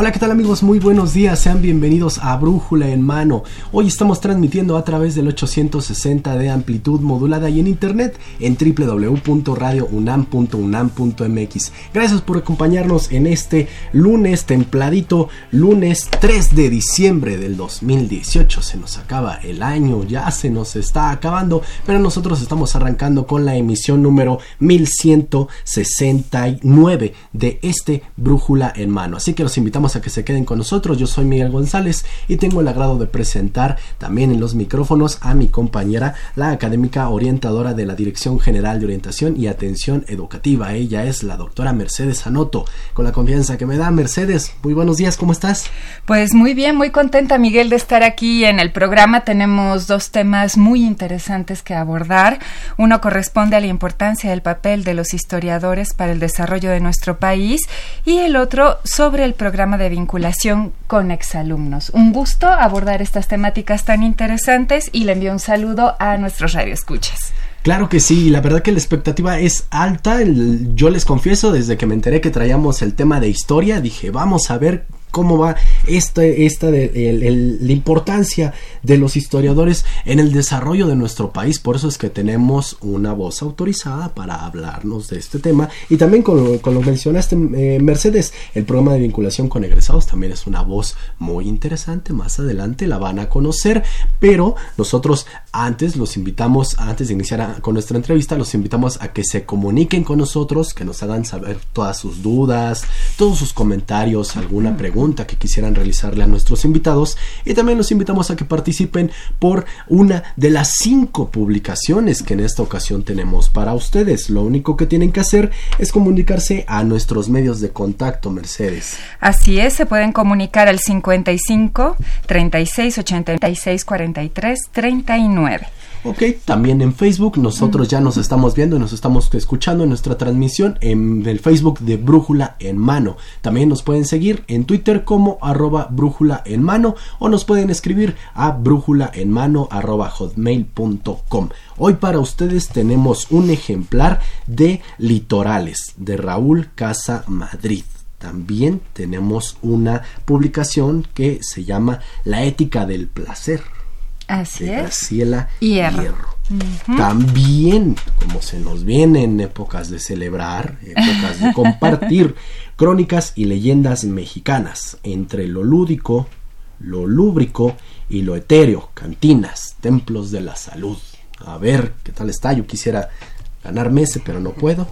Hola, ¿qué tal amigos? Muy buenos días, sean bienvenidos a Brújula en Mano. Hoy estamos transmitiendo a través del 860 de amplitud modulada y en internet en www.radiounam.unam.mx. Gracias por acompañarnos en este lunes templadito, lunes 3 de diciembre del 2018. Se nos acaba el año, ya se nos está acabando, pero nosotros estamos arrancando con la emisión número 1169 de este Brújula en Mano. Así que los invitamos a que se queden con nosotros. Yo soy Miguel González y tengo el agrado de presentar también en los micrófonos a mi compañera, la académica orientadora de la Dirección General de Orientación y Atención Educativa. Ella es la doctora Mercedes Anoto. Con la confianza que me da, Mercedes, muy buenos días, ¿cómo estás? Pues muy bien, muy contenta, Miguel, de estar aquí en el programa. Tenemos dos temas muy interesantes que abordar. Uno corresponde a la importancia del papel de los historiadores para el desarrollo de nuestro país y el otro sobre el programa de vinculación con exalumnos. Un gusto abordar estas temáticas tan interesantes y le envío un saludo a nuestros radioescuchas. Claro que sí, la verdad que la expectativa es alta. yo les confieso, desde que me enteré que traíamos el tema de historia, dije, vamos a ver cómo va esta, esta de, la importancia de los historiadores en el desarrollo de nuestro país. Por eso es que tenemos una voz autorizada para hablarnos de este tema. Y también con, con lo mencionaste, eh, Mercedes, el programa de vinculación con egresados también es una voz muy interesante. Más adelante la van a conocer. Pero nosotros antes los invitamos, antes de iniciar con nuestra entrevista, los invitamos a que se comuniquen con nosotros, que nos hagan saber todas sus dudas, todos sus comentarios, alguna pregunta que quisieran realizarle a nuestros invitados y también los invitamos a que participen por una de las cinco publicaciones que en esta ocasión tenemos para ustedes. Lo único que tienen que hacer es comunicarse a nuestros medios de contacto, Mercedes. Así es, se pueden comunicar al 55 36 86 43 39. Ok, también en Facebook nosotros ya nos estamos viendo y nos estamos escuchando en nuestra transmisión en el Facebook de Brújula en Mano. También nos pueden seguir en Twitter como arroba brújula en mano o nos pueden escribir a brújula en mano arroba hotmail.com. Hoy para ustedes tenemos un ejemplar de Litorales de Raúl Casa Madrid también tenemos una publicación que se llama La ética del placer Así de Graciela Hierro. Hierro. También, como se nos viene en épocas de celebrar, épocas de compartir, crónicas y leyendas mexicanas, entre lo lúdico, lo lúbrico y lo etéreo, cantinas, templos de la salud. A ver, ¿qué tal está? Yo quisiera ganarme ese, pero no puedo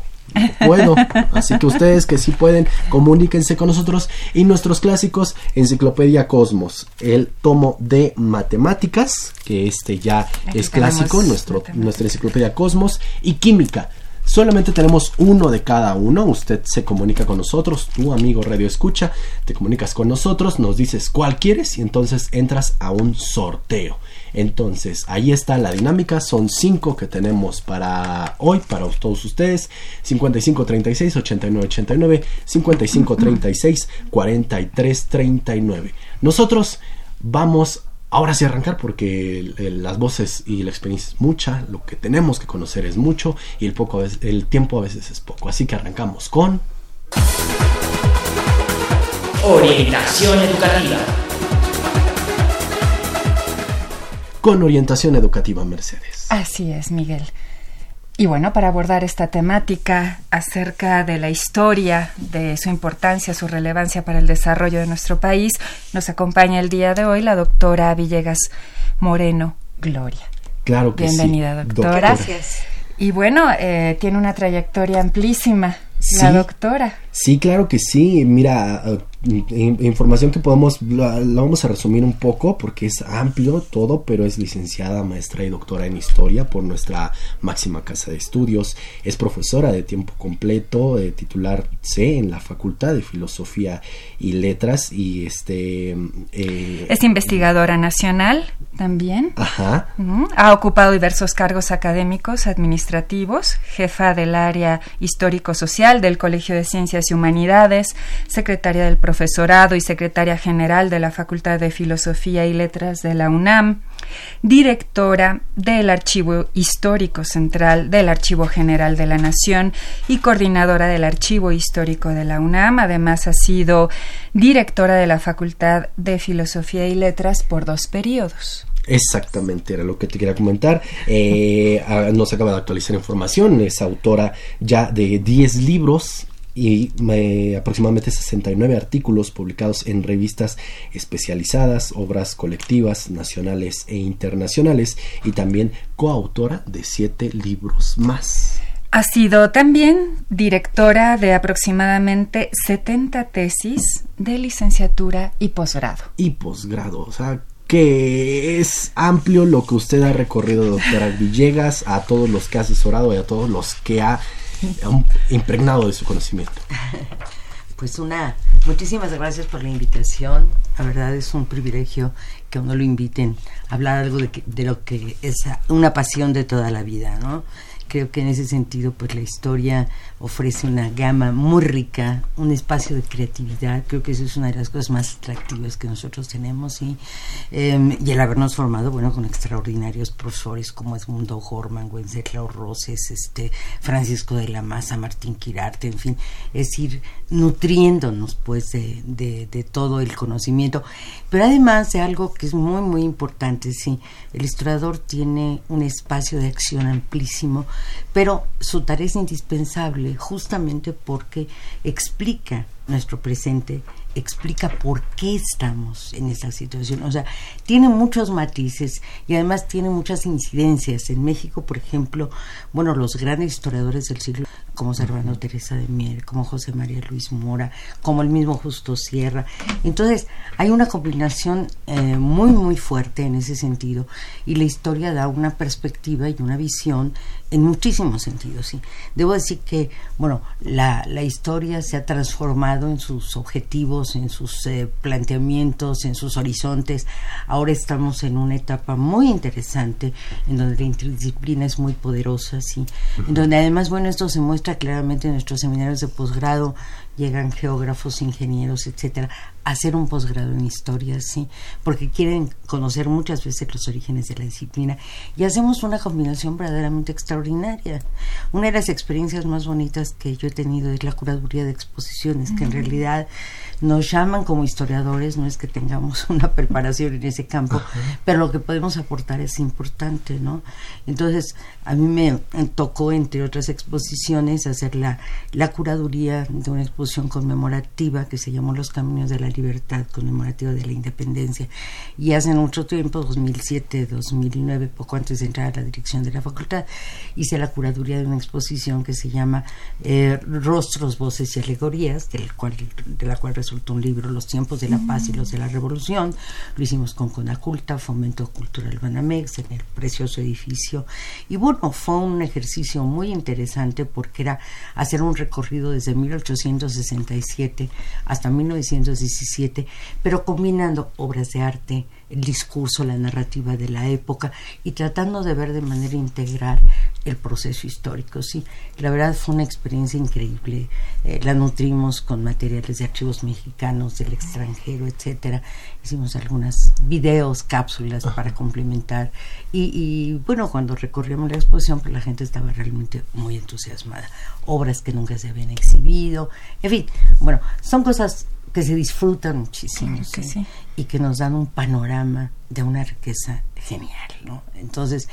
puedo. Así que ustedes que sí pueden, comuníquense con nosotros. Y nuestros clásicos, Enciclopedia Cosmos, el tomo de matemáticas, que este ya es clásico, nuestro, nuestra Enciclopedia Cosmos, y Química. Solamente tenemos uno de cada uno. Usted se comunica con nosotros, tu amigo Radio Escucha, te comunicas con nosotros, nos dices cuál quieres y entonces entras a un sorteo. Entonces, ahí está la dinámica. Son cinco que tenemos para hoy, para todos ustedes. 55 36 89 89, 55 36 43 39. Nosotros vamos ahora sí arrancar porque las voces y la experiencia es mucha, lo que tenemos que conocer es mucho y el, poco, el tiempo a veces es poco. Así que arrancamos con... Orientación educativa con orientación educativa Mercedes. Así es, Miguel. Y bueno, para abordar esta temática acerca de la historia, de su importancia, su relevancia para el desarrollo de nuestro país, nos acompaña el día de hoy la doctora Villegas Moreno Gloria. Claro que Bienvenida, doctora. Gracias. Y bueno, eh, tiene una trayectoria amplísima, la doctora. Sí, claro que sí. Mira, información que podemos, la, vamos a resumir un poco porque es amplio todo, pero es licenciada, maestra y doctora en historia por nuestra máxima casa de estudios. Es profesora de tiempo completo, de titular C en la Facultad de Filosofía y Letras y este... Eh, es investigadora nacional también. Ajá. Ha ocupado diversos cargos académicos, administrativos, jefa del área histórico-social del Colegio de Ciencias y Humanidades, secretaria del profesorado y secretaria general de la Facultad de Filosofía y Letras de la UNAM, directora del Archivo Histórico Central del Archivo General de la Nación y coordinadora del Archivo Histórico de la UNAM. Además, ha sido directora de la Facultad de Filosofía y Letras por dos periodos. Exactamente, era lo que te quería comentar. Eh, nos acaba de actualizar información, es autora ya de 10 libros y aproximadamente 69 artículos publicados en revistas especializadas, obras colectivas, nacionales e internacionales y también coautora de siete libros más. Ha sido también directora de aproximadamente 70 tesis de licenciatura y posgrado. Y posgrado, o sea, que es amplio lo que usted ha recorrido, doctora Villegas, a todos los que ha asesorado y a todos los que ha impregnado de su conocimiento. Pues una, muchísimas gracias por la invitación. La verdad es un privilegio que a uno lo inviten a hablar algo de, de lo que es una pasión de toda la vida, ¿no? Creo que en ese sentido, pues la historia ofrece una gama muy rica, un espacio de creatividad. Creo que eso es una de las cosas más atractivas que nosotros tenemos. ¿sí? Em, y el habernos formado, bueno, con extraordinarios profesores como Edmundo Horman, Wenceslao Roses, este, Francisco de la Maza, Martín Quirarte, en fin. Es ir nutriéndonos, pues, de, de, todo el conocimiento. Pero además de algo que es muy, muy importante, sí, el historiador tiene un espacio de acción amplísimo pero su tarea es indispensable justamente porque explica nuestro presente, explica por qué estamos en esta situación. O sea, tiene muchos matices y además tiene muchas incidencias. En México, por ejemplo, bueno, los grandes historiadores del siglo como Servando Teresa de Mier, como José María Luis Mora, como el mismo Justo Sierra. Entonces, hay una combinación eh, muy, muy fuerte en ese sentido y la historia da una perspectiva y una visión en muchísimos sentidos, sí. Debo decir que, bueno, la, la historia se ha transformado en sus objetivos, en sus eh, planteamientos, en sus horizontes. Ahora estamos en una etapa muy interesante, en donde la interdisciplina es muy poderosa, sí. En donde además, bueno, esto se muestra claramente en nuestros seminarios de posgrado, llegan geógrafos, ingenieros, etcétera, a hacer un posgrado en historia, sí, porque quieren conocer muchas veces los orígenes de la disciplina. Y hacemos una combinación verdaderamente extraordinaria. Una de las experiencias más bonitas que yo he tenido es la curaduría de exposiciones, que en realidad nos llaman como historiadores, no es que tengamos una preparación en ese campo, pero lo que podemos aportar es importante, ¿no? Entonces, a mí me tocó, entre otras exposiciones, hacer la, la curaduría de una exposición conmemorativa que se llamó Los Caminos de la Libertad, conmemorativa de la Independencia. Y hace mucho tiempo, 2007, 2009, poco antes de entrar a la dirección de la facultad, hice la curaduría de una exposición que se llama eh, Rostros, Voces y Alegorías, del cual, de la cual resultó un libro, Los tiempos de la paz y los de la revolución. Lo hicimos con Conaculta, Fomento Cultural Banamex, en el precioso edificio. Y bueno, fue un ejercicio muy interesante porque era hacer un recorrido desde 1867 hasta 1917, pero combinando obras de arte, el discurso, la narrativa de la época y tratando de ver de manera integral el proceso histórico. Sí, la verdad fue una experiencia increíble. Eh, la nutrimos con materiales de archivos mexicanos del extranjero, etcétera. Hicimos algunas videos, cápsulas para complementar y, y, bueno, cuando recorrimos la exposición, pues la gente estaba realmente muy entusiasmada. Obras que nunca se habían exhibido, en fin, bueno, son cosas que se disfrutan muchísimo y que nos dan un panorama de una riqueza genial, ¿no? Entonces,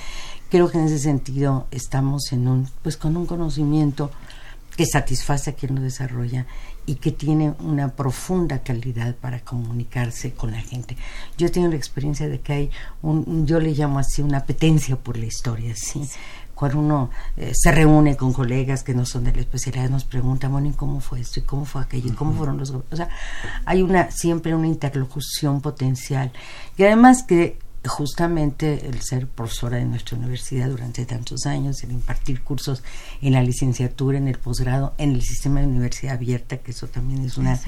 creo que en ese sentido estamos en un, pues con un conocimiento que satisface a quien lo desarrolla y que tiene una profunda calidad para comunicarse con la gente. Yo tengo la experiencia de que hay un, yo le llamo así una apetencia por la historia, ¿sí? Cuando uno eh, se reúne con colegas que no son de la especialidad, nos preguntan, bueno, ¿y cómo fue esto? ¿Y cómo fue aquello? ¿Y cómo fueron los... O sea, hay una siempre una interlocución potencial. Y además que justamente el ser profesora de nuestra universidad durante tantos años, el impartir cursos en la licenciatura, en el posgrado, en el sistema de universidad abierta, que eso también es una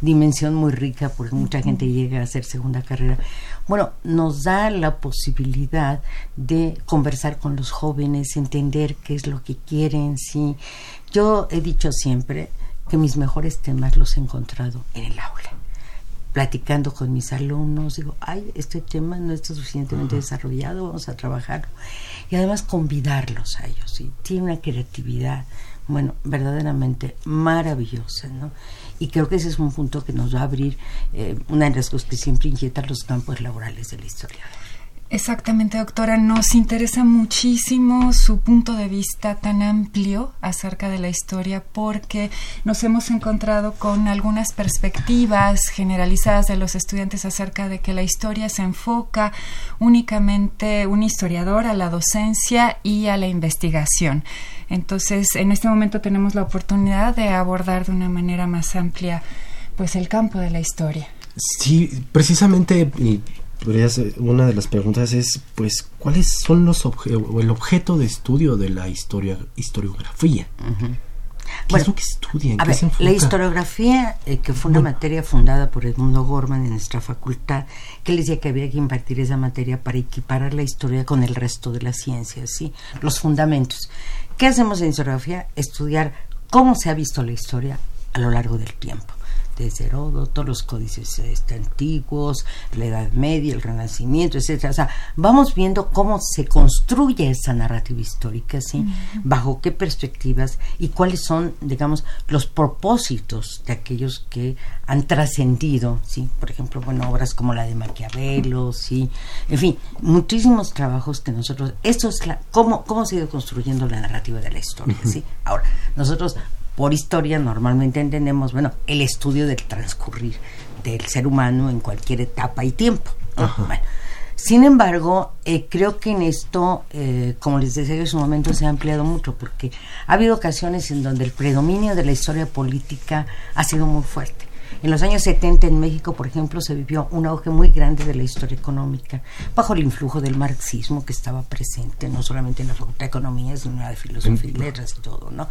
dimensión muy rica porque mucha gente llega a hacer segunda carrera. Bueno, nos da la posibilidad de conversar con los jóvenes, entender qué es lo que quieren, sí. Yo he dicho siempre que mis mejores temas los he encontrado en el aula platicando con mis alumnos, digo, ay, este tema no está suficientemente desarrollado, vamos a trabajar. Y además convidarlos a ellos, ¿sí? tiene una creatividad, bueno, verdaderamente maravillosa, ¿no? Y creo que ese es un punto que nos va a abrir eh, una de las cosas que siempre inquieta los campos laborales de la historia. Exactamente, doctora. Nos interesa muchísimo su punto de vista tan amplio acerca de la historia porque nos hemos encontrado con algunas perspectivas generalizadas de los estudiantes acerca de que la historia se enfoca únicamente un historiador a la docencia y a la investigación. Entonces, en este momento tenemos la oportunidad de abordar de una manera más amplia pues el campo de la historia. Sí, precisamente una de las preguntas es, pues, ¿cuáles son los o el objeto de estudio de la historia, historiografía? ¿Qué es lo que estudian? la historiografía, eh, que fue una materia fundada por Edmundo Gorman en nuestra facultad, que le decía que había que impartir esa materia para equiparar la historia con el resto de las ciencias, ¿sí? los fundamentos. ¿Qué hacemos en historiografía? Estudiar cómo se ha visto la historia a lo largo del tiempo desde Heródoto, los códices este, antiguos, la Edad Media, el Renacimiento, etcétera. O sea, vamos viendo cómo se construye esa narrativa histórica, ¿sí? Bajo qué perspectivas y cuáles son, digamos, los propósitos de aquellos que han trascendido, ¿sí? Por ejemplo, bueno, obras como la de Maquiavelo, ¿sí? En fin, muchísimos trabajos que nosotros... Esto es la... ¿Cómo, cómo se ha ido construyendo la narrativa de la historia, ¿sí? Ahora, nosotros por historia normalmente entendemos, bueno, el estudio del transcurrir del ser humano en cualquier etapa y tiempo. sin embargo, eh, creo que en esto, eh, como les decía en su momento, se ha ampliado mucho porque ha habido ocasiones en donde el predominio de la historia política ha sido muy fuerte. En los años 70 en México, por ejemplo, se vivió un auge muy grande de la historia económica, bajo el influjo del marxismo que estaba presente, no solamente en la Facultad de Economía, sino en la de Filosofía y Letras y todo, ¿no?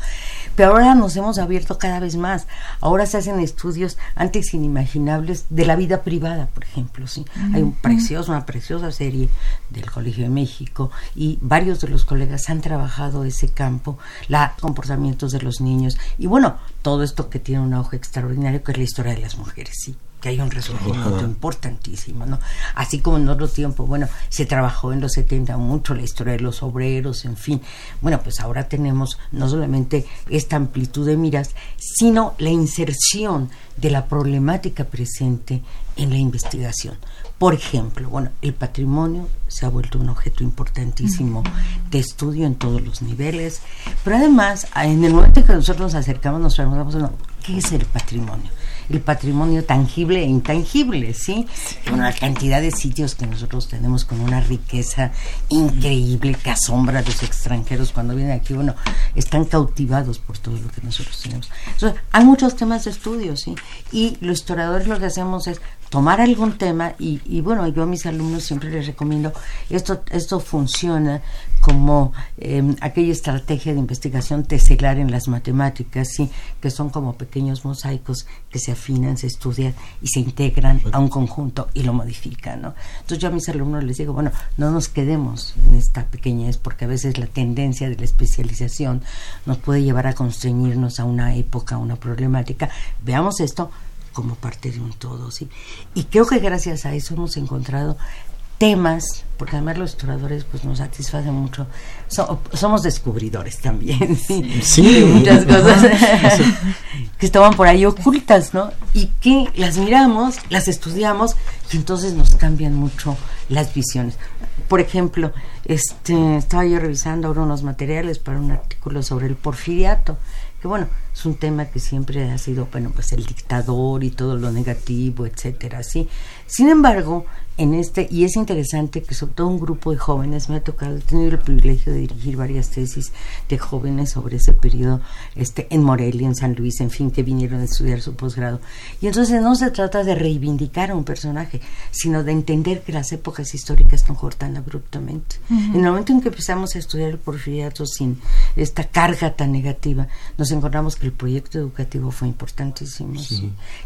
Pero ahora nos hemos abierto cada vez más. Ahora se hacen estudios antes inimaginables de la vida privada, por ejemplo, ¿sí? Hay un precioso, una preciosa serie del Colegio de México y varios de los colegas han trabajado ese campo, los comportamientos de los niños y bueno, todo esto que tiene un auge extraordinario que es la historia de las mujeres, sí que hay un resurgimiento importantísimo, ¿no? Así como en otro tiempo, bueno, se trabajó en los 70 mucho la historia de los obreros, en fin. Bueno, pues ahora tenemos no solamente esta amplitud de miras, sino la inserción de la problemática presente en la investigación. Por ejemplo, bueno, el patrimonio se ha vuelto un objeto importantísimo de estudio en todos los niveles, pero además, en el momento que nosotros nos acercamos, nos preguntamos, ¿qué es el patrimonio? El patrimonio tangible e intangible, ¿sí? Bueno, la cantidad de sitios que nosotros tenemos con una riqueza increíble que asombra a los extranjeros cuando vienen aquí, bueno, están cautivados por todo lo que nosotros tenemos. Entonces, hay muchos temas de estudio, ¿sí? Y los historiadores lo que hacemos es tomar algún tema y, y, bueno, yo a mis alumnos siempre les recomiendo, esto, esto funciona como em, aquella estrategia de investigación teselar en las matemáticas, ¿sí? que son como pequeños mosaicos que se afinan, se estudian y se integran a un conjunto y lo modifican. ¿no? Entonces yo a mis alumnos les digo, bueno, no nos quedemos en esta pequeñez porque a veces la tendencia de la especialización nos puede llevar a constreñirnos a una época, a una problemática. Veamos esto como parte de un todo, ¿sí? Y creo que gracias a eso hemos encontrado temas, porque además los historiadores pues nos satisfacen mucho, somos descubridores también, ¿sí? sí. muchas cosas que estaban por ahí ocultas, ¿no? Y que las miramos, las estudiamos y entonces nos cambian mucho las visiones. por ejemplo, este, estaba yo revisando ahora unos materiales para un artículo sobre el porfiriato, que bueno, es un tema que siempre ha sido, bueno, pues el dictador y todo lo negativo, etcétera, ¿sí? Sin embargo, en este, y es interesante que sobre todo un grupo de jóvenes, me ha tocado, he tenido el privilegio de dirigir varias tesis de jóvenes sobre ese periodo este, en Morelia, en San Luis, en fin, que vinieron a estudiar su posgrado. Y entonces no se trata de reivindicar a un personaje, sino de entender que las épocas históricas no cortan abruptamente. En el momento en que empezamos a estudiar el porfiriato sin esta carga tan negativa, nos encontramos que el proyecto educativo fue importantísimo,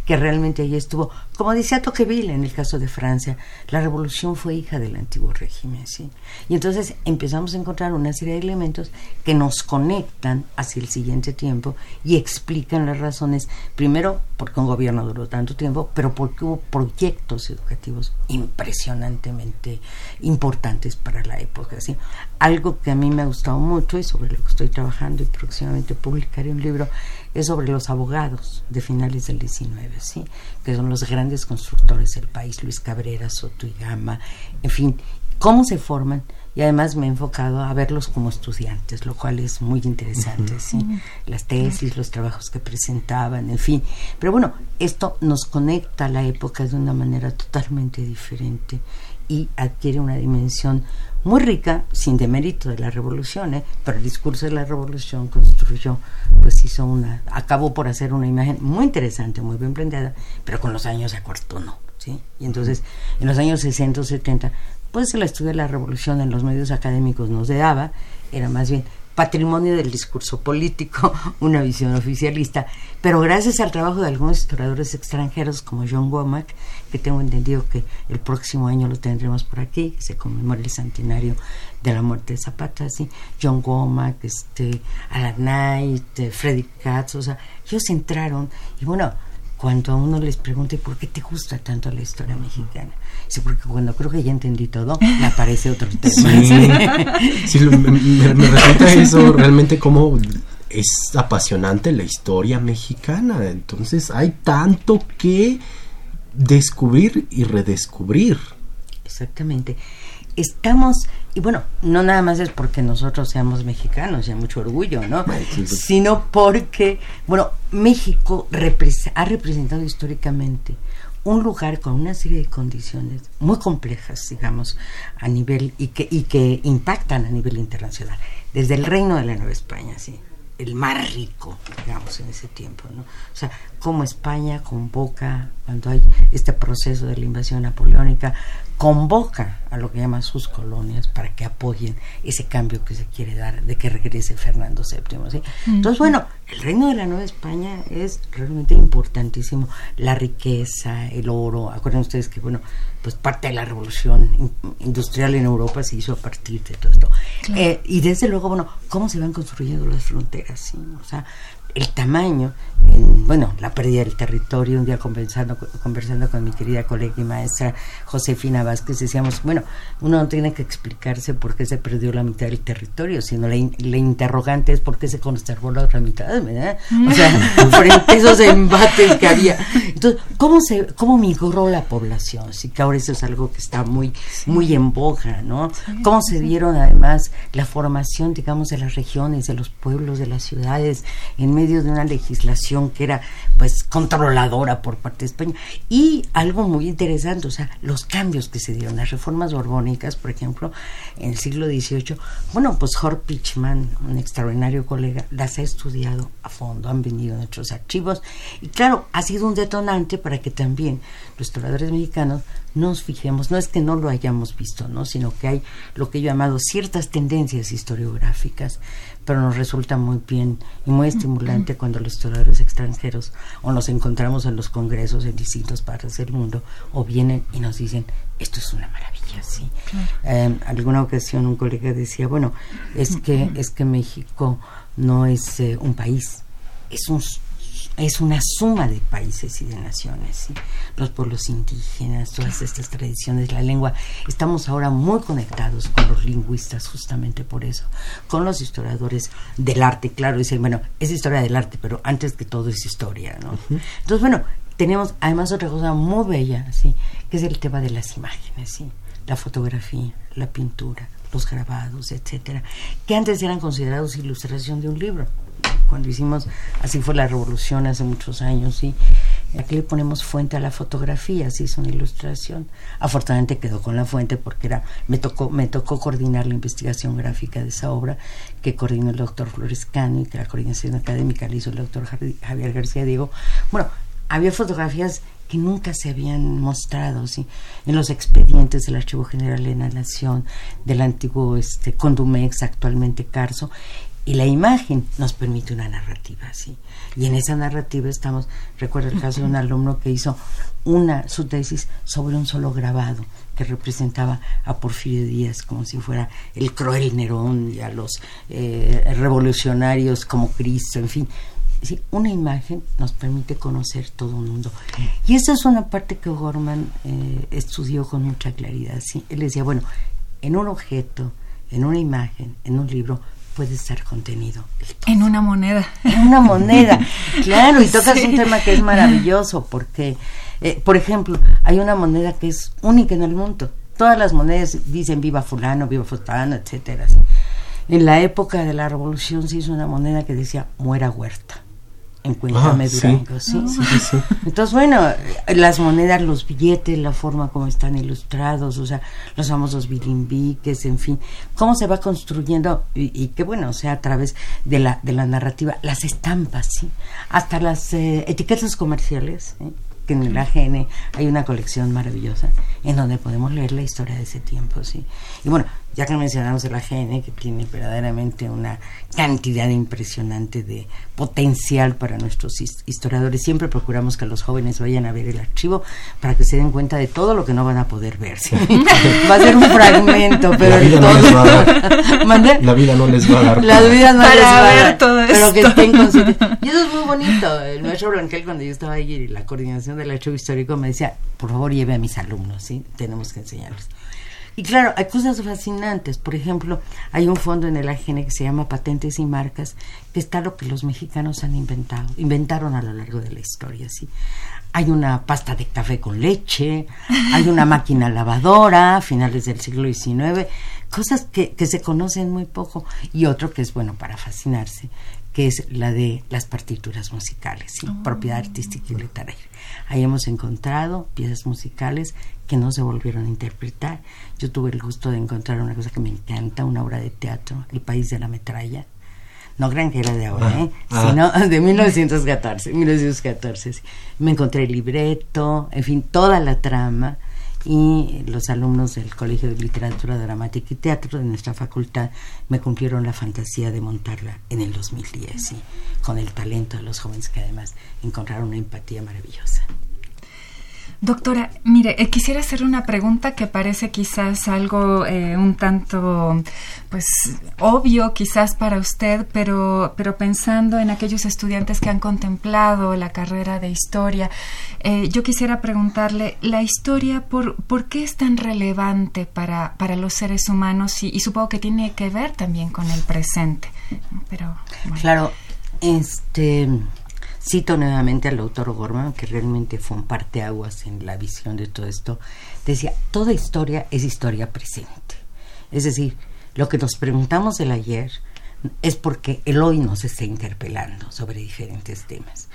que realmente ahí estuvo, como decía Tocqueville en el caso de Francia, la revolución fue hija del antiguo régimen, ¿sí? Y entonces empezamos a encontrar una serie de elementos que nos conectan hacia el siguiente tiempo y explican las razones, primero, porque un gobierno duró tanto tiempo, pero porque hubo proyectos educativos impresionantemente importantes para la época, ¿sí? Algo que a mí me ha gustado mucho y sobre lo que estoy trabajando y próximamente publicaré un libro es sobre los abogados de finales del 19, ¿sí? que son los grandes constructores del país, Luis Cabrera, Soto y Gama, en fin, cómo se forman y además me he enfocado a verlos como estudiantes, lo cual es muy interesante, ¿sí? las tesis, los trabajos que presentaban, en fin. Pero bueno, esto nos conecta a la época de una manera totalmente diferente y adquiere una dimensión muy rica, sin demérito de la revolución, ¿eh? pero el discurso de la revolución construyó, pues hizo una, acabó por hacer una imagen muy interesante, muy bien planteada, pero con los años se no ¿sí? Y entonces, en los años 60 o 70, pues el estudio de la revolución en los medios académicos no se daba, era más bien patrimonio del discurso político, una visión oficialista, pero gracias al trabajo de algunos historiadores extranjeros como John Womack, que tengo entendido que el próximo año lo tendremos por aquí, que se conmemora el centenario de la muerte de Zapata, ¿sí? John Womack, este, Alan Knight, eh, Freddy Katz, o sea, ellos entraron y bueno, cuando a uno les pregunta por qué te gusta tanto la historia mexicana? Sí, porque cuando creo que ya entendí todo, me aparece otro tema. Sí, me, resulta eso realmente como es apasionante la historia mexicana. Entonces hay tanto que descubrir y redescubrir. Exactamente estamos, y bueno, no nada más es porque nosotros seamos mexicanos, y hay mucho orgullo, ¿no? Sino porque, bueno, México ha representado históricamente un lugar con una serie de condiciones muy complejas, digamos, a nivel, y que, y que impactan a nivel internacional. Desde el reino de la Nueva España, sí el más rico, digamos, en ese tiempo, ¿no? O sea, como España convoca, cuando hay este proceso de la invasión napoleónica, convoca a lo que llaman sus colonias para que apoyen ese cambio que se quiere dar de que regrese Fernando VII. ¿sí? Entonces, bueno, el reino de la Nueva España es realmente importantísimo. La riqueza, el oro, acuerdan ustedes que, bueno, pues parte de la revolución industrial en Europa se hizo a partir de todo esto. Eh, y desde luego, bueno, cómo se van construyendo las fronteras, ¿sí? O sea, el tamaño, bueno, la pérdida del territorio, un día conversando, conversando con mi querida colega y maestra Josefina Vázquez, decíamos, bueno, uno no tiene que explicarse por qué se perdió la mitad del territorio, sino la, interrogante es por qué se conservó la otra mitad, ¿verdad? O sea, frente a esos embates que había. Entonces, ¿cómo, se, cómo migró la población? Sí, que ahora eso es algo que está muy, muy en boga, ¿no? ¿Cómo se dieron además la formación, digamos, de las regiones, de los pueblos, de las ciudades, en medio de una legislación que era pues controladora por parte de España. Y algo muy interesante, o sea, los cambios que se dieron, las reformas borbónicas, por ejemplo, en el siglo XVIII, bueno, pues Hort Pichman, un extraordinario colega, las ha estudiado a fondo, han venido en nuestros archivos. Y claro, ha sido un detonante para que también los historiadores mexicanos nos fijemos, no es que no lo hayamos visto, ¿no? sino que hay lo que he llamado ciertas tendencias historiográficas pero nos resulta muy bien y muy estimulante cuando los historiadores extranjeros o nos encontramos en los congresos en distintas partes del mundo o vienen y nos dicen esto es una maravilla sí eh, alguna ocasión un colega decía bueno es que es que México no es eh, un país es un es una suma de países y de naciones, los pueblos indígenas, todas estas tradiciones, la lengua. Estamos ahora muy conectados con los lingüistas justamente por eso, con los historiadores del arte. Claro, dicen, bueno, es historia del arte, pero antes que todo es historia, ¿no? Entonces, bueno, tenemos además otra cosa muy bella, ¿sí? que es el tema de las imágenes, ¿sí? la fotografía, la pintura, los grabados, etcétera, que antes eran considerados ilustración de un libro. Cuando hicimos, así fue la revolución hace muchos años, ¿sí? Aquí le ponemos fuente a la fotografía, así es una ilustración. Afortunadamente quedó con la fuente porque era, me tocó, me tocó coordinar la investigación gráfica de esa obra que coordinó el doctor Flores Cano y que la coordinación académica la hizo el doctor Javier García Diego. Bueno, había fotografías que nunca se habían mostrado ¿sí? en los expedientes del Archivo General de la Nación, del antiguo este, Condumex, actualmente Carso, y la imagen nos permite una narrativa, ¿sí? Y en esa narrativa estamos, recuerdo el caso de un alumno que hizo una, su tesis sobre un solo grabado que representaba a Porfirio Díaz como si fuera el cruel Nerón y a los eh, revolucionarios como Cristo, en fin. Sí, una imagen nos permite conocer todo un mundo. Y esa es una parte que Gorman eh, estudió con mucha claridad. ¿sí? Él decía, bueno, en un objeto, en una imagen, en un libro, puede estar contenido. En una moneda. En una moneda, claro, y tocas un tema que es maravilloso, porque, eh, por ejemplo, hay una moneda que es única en el mundo. Todas las monedas dicen viva fulano, viva fulano, etcétera. En la época de la revolución se hizo una moneda que decía muera huerta en Cuéntame ah, Durango, ¿sí? Entonces, bueno, las monedas, los billetes, la forma como están ilustrados, o sea, los famosos bilimbiques, en fin, cómo se va construyendo y, qué bueno, o sea, a través de la, de la narrativa, las estampas, ¿sí? Hasta las eh, etiquetas comerciales, ¿eh? que en el AGN hay una colección maravillosa en donde podemos leer la historia de ese tiempo, ¿sí? Y bueno, ya que mencionamos el AGN, que tiene verdaderamente una cantidad impresionante de potencial para nuestros historiadores, siempre procuramos que los jóvenes vayan a ver el archivo para que se den cuenta de todo lo que no van a poder ver. va a ser un fragmento, pero la vida, no les va a dar. la vida no les va a dar. La vida no les va a dar. Todo pero que estén conscientes. Y eso es muy bonito. El maestro Blanquel, cuando yo estaba ahí en la coordinación del archivo histórico, me decía, por favor lleve a mis alumnos, ¿sí? Tenemos que enseñarles. Y claro, hay cosas fascinantes. Por ejemplo, hay un fondo en el AGN que se llama Patentes y Marcas, que está lo que los mexicanos han inventado, inventaron a lo largo de la historia, ¿sí? Hay una pasta de café con leche, hay una máquina lavadora finales del siglo XIX, cosas que, que se conocen muy poco. Y otro que es bueno para fascinarse, que es la de las partituras musicales, ¿sí? Oh. propiedad artística y literaria. Ahí hemos encontrado piezas musicales que no se volvieron a interpretar. Yo tuve el gusto de encontrar una cosa que me encanta, una obra de teatro, El País de la Metralla. No crean que era de ahora, ah, ¿eh? Ah. sino de 1914. 1914 Me encontré el libreto, en fin, toda la trama y los alumnos del Colegio de Literatura Dramática y Teatro de nuestra facultad me cumplieron la fantasía de montarla en el 2010 y con el talento de los jóvenes que además encontraron una empatía maravillosa. Doctora, mire, eh, quisiera hacerle una pregunta que parece quizás algo eh, un tanto, pues, obvio quizás para usted, pero, pero pensando en aquellos estudiantes que han contemplado la carrera de historia, eh, yo quisiera preguntarle, ¿la historia por, por qué es tan relevante para, para los seres humanos y, supongo que tiene que ver también con el presente? Pero, Claro, este Cito nuevamente al autor Gorman, que realmente fue un parteaguas en la visión de todo esto. Decía, toda historia es historia presente. Es decir, lo que nos preguntamos del ayer es porque el hoy nos está interpelando sobre diferentes temas.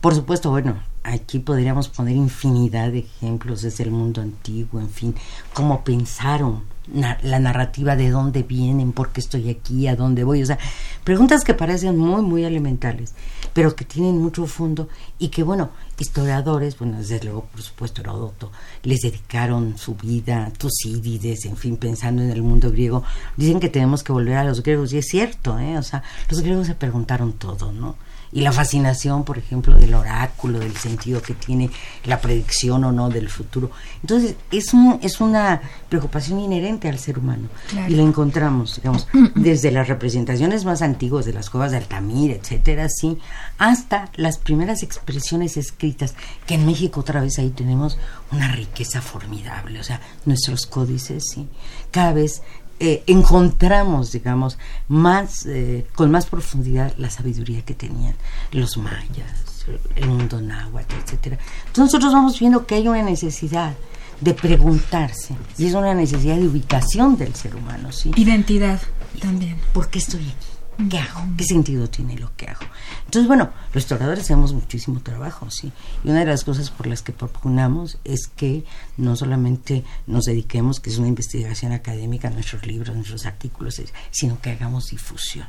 Por supuesto, bueno, aquí podríamos poner infinidad de ejemplos desde el mundo antiguo, en fin, cómo pensaron la narrativa de dónde vienen, por qué estoy aquí, a dónde voy, o sea, preguntas que parecen muy, muy elementales, pero que tienen mucho fondo y que, bueno, historiadores, bueno, desde luego, por supuesto, Heródoto, les dedicaron su vida, Tucídides, en fin, pensando en el mundo griego, dicen que tenemos que volver a los griegos, y es cierto, ¿eh? O sea, los griegos se preguntaron todo, ¿no? Y la fascinación, por ejemplo, del oráculo, del sentido que tiene la predicción o no del futuro. Entonces, es, un, es una preocupación inherente al ser humano. Y la encontramos, digamos, desde las representaciones más antiguas de las cuevas de Altamira, etcétera, sí, hasta las primeras expresiones escritas, que en México otra vez ahí tenemos una riqueza formidable, o sea, nuestros códices, sí, cada vez eh, encontramos, digamos, más, eh, con más profundidad la sabiduría que tenían los mayas, el mundo náhuatl, etcétera. Entonces nosotros vamos viendo que hay una necesidad de preguntarse. Y es una necesidad de ubicación del ser humano, ¿sí? Identidad también. ¿Por qué estoy aquí? ¿Qué hago? ¿Qué sentido tiene lo que hago? Entonces, bueno, los historiadores hacemos muchísimo trabajo, ¿sí? Y una de las cosas por las que propugnamos es que no solamente nos dediquemos, que es una investigación académica, nuestros libros, nuestros artículos, sino que hagamos difusión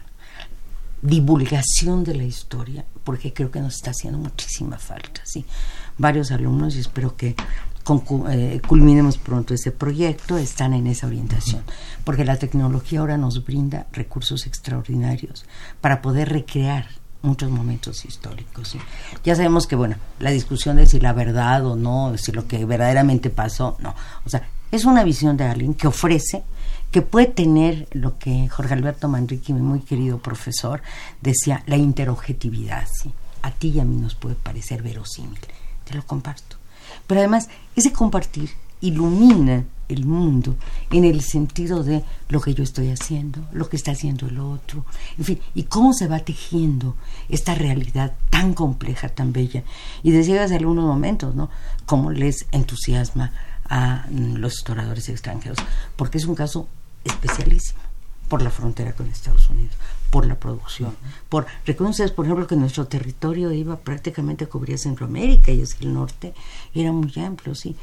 divulgación de la historia, porque creo que nos está haciendo muchísima falta, sí. Varios alumnos y espero que eh, culminemos pronto ese proyecto, están en esa orientación, porque la tecnología ahora nos brinda recursos extraordinarios para poder recrear muchos momentos históricos. Ya sabemos que, bueno, la discusión de si la verdad o no, si lo que verdaderamente pasó, no. O sea, es una visión de alguien que ofrece que puede tener lo que Jorge Alberto Manrique, mi muy querido profesor, decía, la interobjetividad. ¿sí? A ti y a mí nos puede parecer verosímil, te lo comparto. Pero además, ese compartir ilumina el mundo en el sentido de lo que yo estoy haciendo, lo que está haciendo el otro, en fin, y cómo se va tejiendo esta realidad tan compleja, tan bella. Y decía hace algunos momentos, ¿no? Cómo les entusiasma a los historiadores extranjeros, porque es un caso especialísimo por la frontera con Estados Unidos, por la producción, por recuerden por ejemplo que nuestro territorio iba prácticamente a cubrir Centroamérica y es el norte era muy amplio, sí,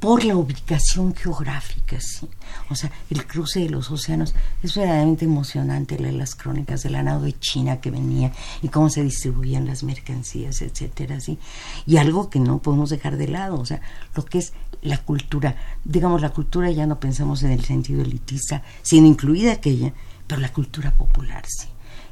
por la ubicación geográfica, sí. O sea, el cruce de los océanos es verdaderamente emocionante leer las crónicas del ganado de China que venía y cómo se distribuían las mercancías, etcétera, sí. Y algo que no podemos dejar de lado, o sea, lo que es la cultura. Digamos, la cultura ya no pensamos en el sentido elitista, sino incluida aquella, pero la cultura popular, sí.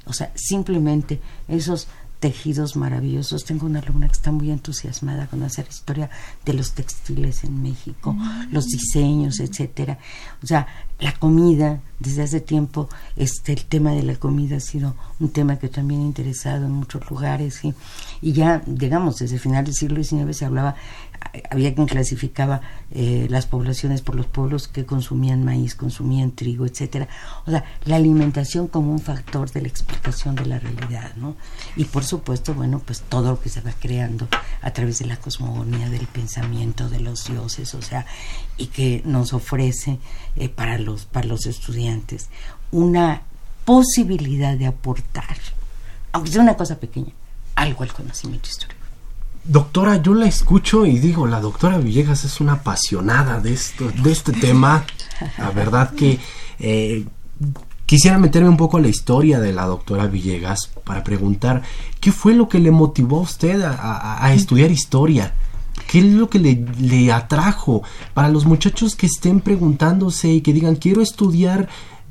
O sea, simplemente esos tejidos maravillosos. Tengo una alumna que está muy entusiasmada con hacer historia de los textiles en México, los diseños, etcétera. O sea, la comida, desde hace tiempo, este el tema de la comida ha sido un tema que también ha interesado en muchos lugares y, y ya, digamos, desde el final del siglo XIX se hablaba había quien clasificaba eh, las poblaciones por los pueblos que consumían maíz, consumían trigo, etcétera. O sea, la alimentación como un factor de la explicación de la realidad, ¿no? Y por supuesto, bueno, pues todo lo que se va creando a través de la cosmogonía, del pensamiento de los dioses, o sea, y que nos ofrece eh, para los para los estudiantes una posibilidad de aportar, aunque sea una cosa pequeña, algo al conocimiento histórico. Doctora, yo la escucho y digo, la doctora Villegas es una apasionada de, esto, de este tema. La verdad que eh, quisiera meterme un poco a la historia de la doctora Villegas para preguntar qué fue lo que le motivó a usted a, estudiar historia. ¿Qué es lo que le, atrajo? Para los muchachos que estén preguntándose y que digan, quiero estudiar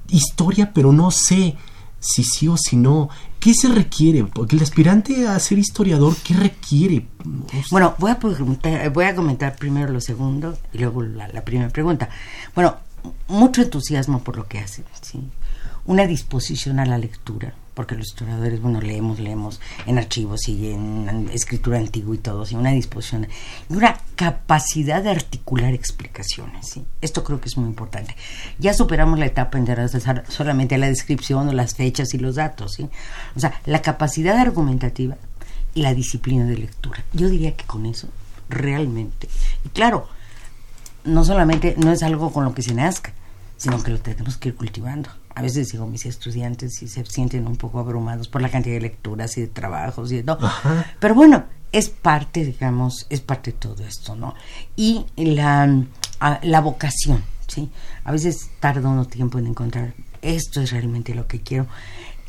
historia, pero no sé si sí o si no. ¿Qué se requiere? Porque el aspirante a ser historiador, ¿qué requiere? Bueno, voy a, voy a comentar primero lo segundo y luego la, la primera pregunta. Bueno, mucho entusiasmo por lo que hacen, ¿sí? una disposición a la lectura, porque los historiadores, bueno, leemos, leemos en archivos y en, escritura antigua y todo, ¿sí? una disposición y una capacidad de articular explicaciones. ¿sí? Esto creo que es muy importante. Ya superamos la etapa en de solamente la descripción o las fechas y los datos. ¿sí? O sea, la capacidad argumentativa y la disciplina de lectura. Yo diría que con eso, realmente. Y claro, no solamente no es algo con lo que se nazca, sino que lo tenemos que ir cultivando a veces digo mis estudiantes y se sienten un poco abrumados por la cantidad de lecturas y de trabajos y de todo. Pero bueno, es parte, digamos, es parte de todo esto, ¿no? Y la, la vocación, ¿sí? A veces tarda uno tiempo en encontrar esto es realmente lo que quiero.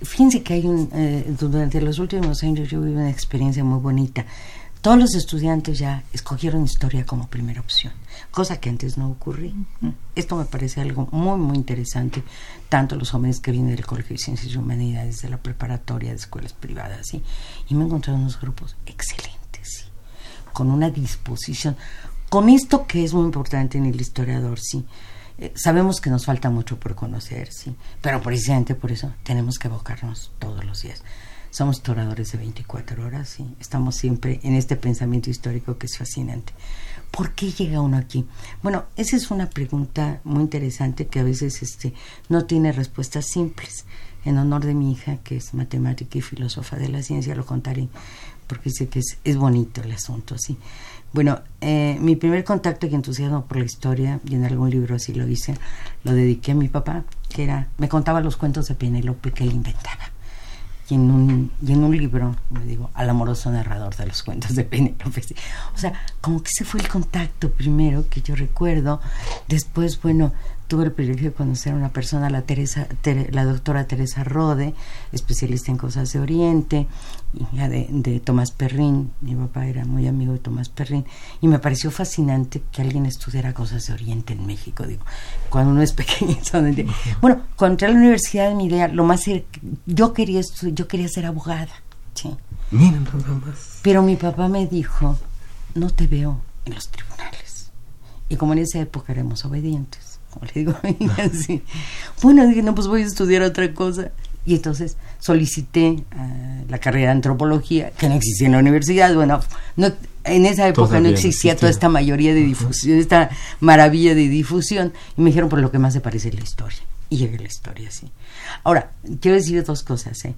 Fíjense que hay un, eh, durante los últimos años yo viví una experiencia muy bonita todos los estudiantes ya escogieron historia como primera opción, cosa que antes no ocurría. Esto me parece algo muy, muy interesante, tanto los jóvenes que vienen del Colegio de Ciencias y Humanidades, de la preparatoria, de escuelas privadas, ¿sí? y me he encontrado unos grupos excelentes, con una disposición, con esto que es muy importante en el historiador, sí. Eh, sabemos que nos falta mucho por conocer, sí, pero precisamente por eso tenemos que evocarnos todos los días somos toradores de 24 horas y estamos siempre en este pensamiento histórico que es fascinante. ¿Por qué llega uno aquí? Bueno, esa es una pregunta muy interesante que a veces este, no tiene respuestas simples. En honor de mi hija, que es matemática y filósofa de la ciencia, lo contaré. porque sé que es, es bonito el asunto, así. Bueno, eh, mi primer contacto y entusiasmo por la historia, y en algún libro así lo hice, lo dediqué a mi papá, que era, me contaba los cuentos de Penélope que él inventaba. Y en un, y en un libro, me digo, al amoroso narrador de los cuentos de Penélope. O sea, como que ese fue el contacto primero que yo recuerdo. Después, bueno, tuve el privilegio de conocer a una persona, la, Teresa, la doctora Teresa Rode, especialista en cosas de Oriente, hija de, de, Tomás Perrin. Mi papá era muy amigo de Tomás Perrin. Y me pareció fascinante que alguien estudiara cosas de Oriente en México. Digo, cuando uno es pequeño. bueno, cuando entré a la universidad, mi idea, lo más. Yo quería, yo quería ser abogada. ¿sí? Nada más. Pero mi papá me dijo: No te veo en los tribunales. Y como en esa época éramos obedientes le digo. Bueno, dije, no, pues voy a estudiar otra cosa. Y entonces solicité uh, la carrera de antropología, que no existía en la universidad. Bueno, no, en esa época Todavía no existía existía. toda esta mayoría de difusión, esta maravilla de difusión. Y me dijeron, por lo que más se parece es la historia. Y llegué a la historia, sí. Ahora, quiero decir dos cosas. ¿eh?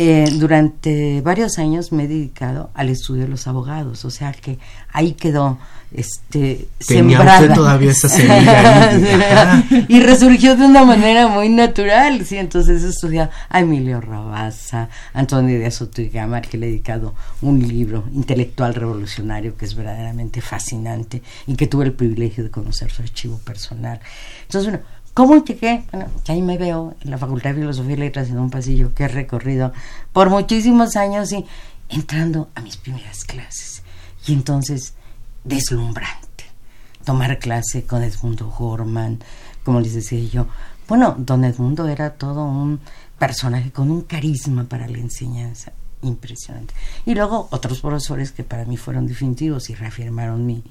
Eh, durante varios años me he dedicado al estudio de los abogados, o sea que ahí quedó este Tenía sembrada. usted todavía esa semilla y resurgió de una manera muy natural, sí, entonces he estudiado a Emilio Rabasa, Antonio de Soto y Gama, al que le he dedicado un libro intelectual revolucionario que es verdaderamente fascinante y que tuve el privilegio de conocer su archivo personal. Entonces, bueno, ¿Cómo llegué? Bueno, ahí me veo en la Facultad de Filosofía y Letras en un pasillo que he recorrido por muchísimos años y entrando a mis primeras clases. Y entonces, deslumbrante. Tomar clase con Edmundo Gorman, como les decía yo. Bueno, don Edmundo era todo un personaje con un carisma para la enseñanza impresionante. Y luego otros profesores que para mí fueron definitivos y reafirmaron mi,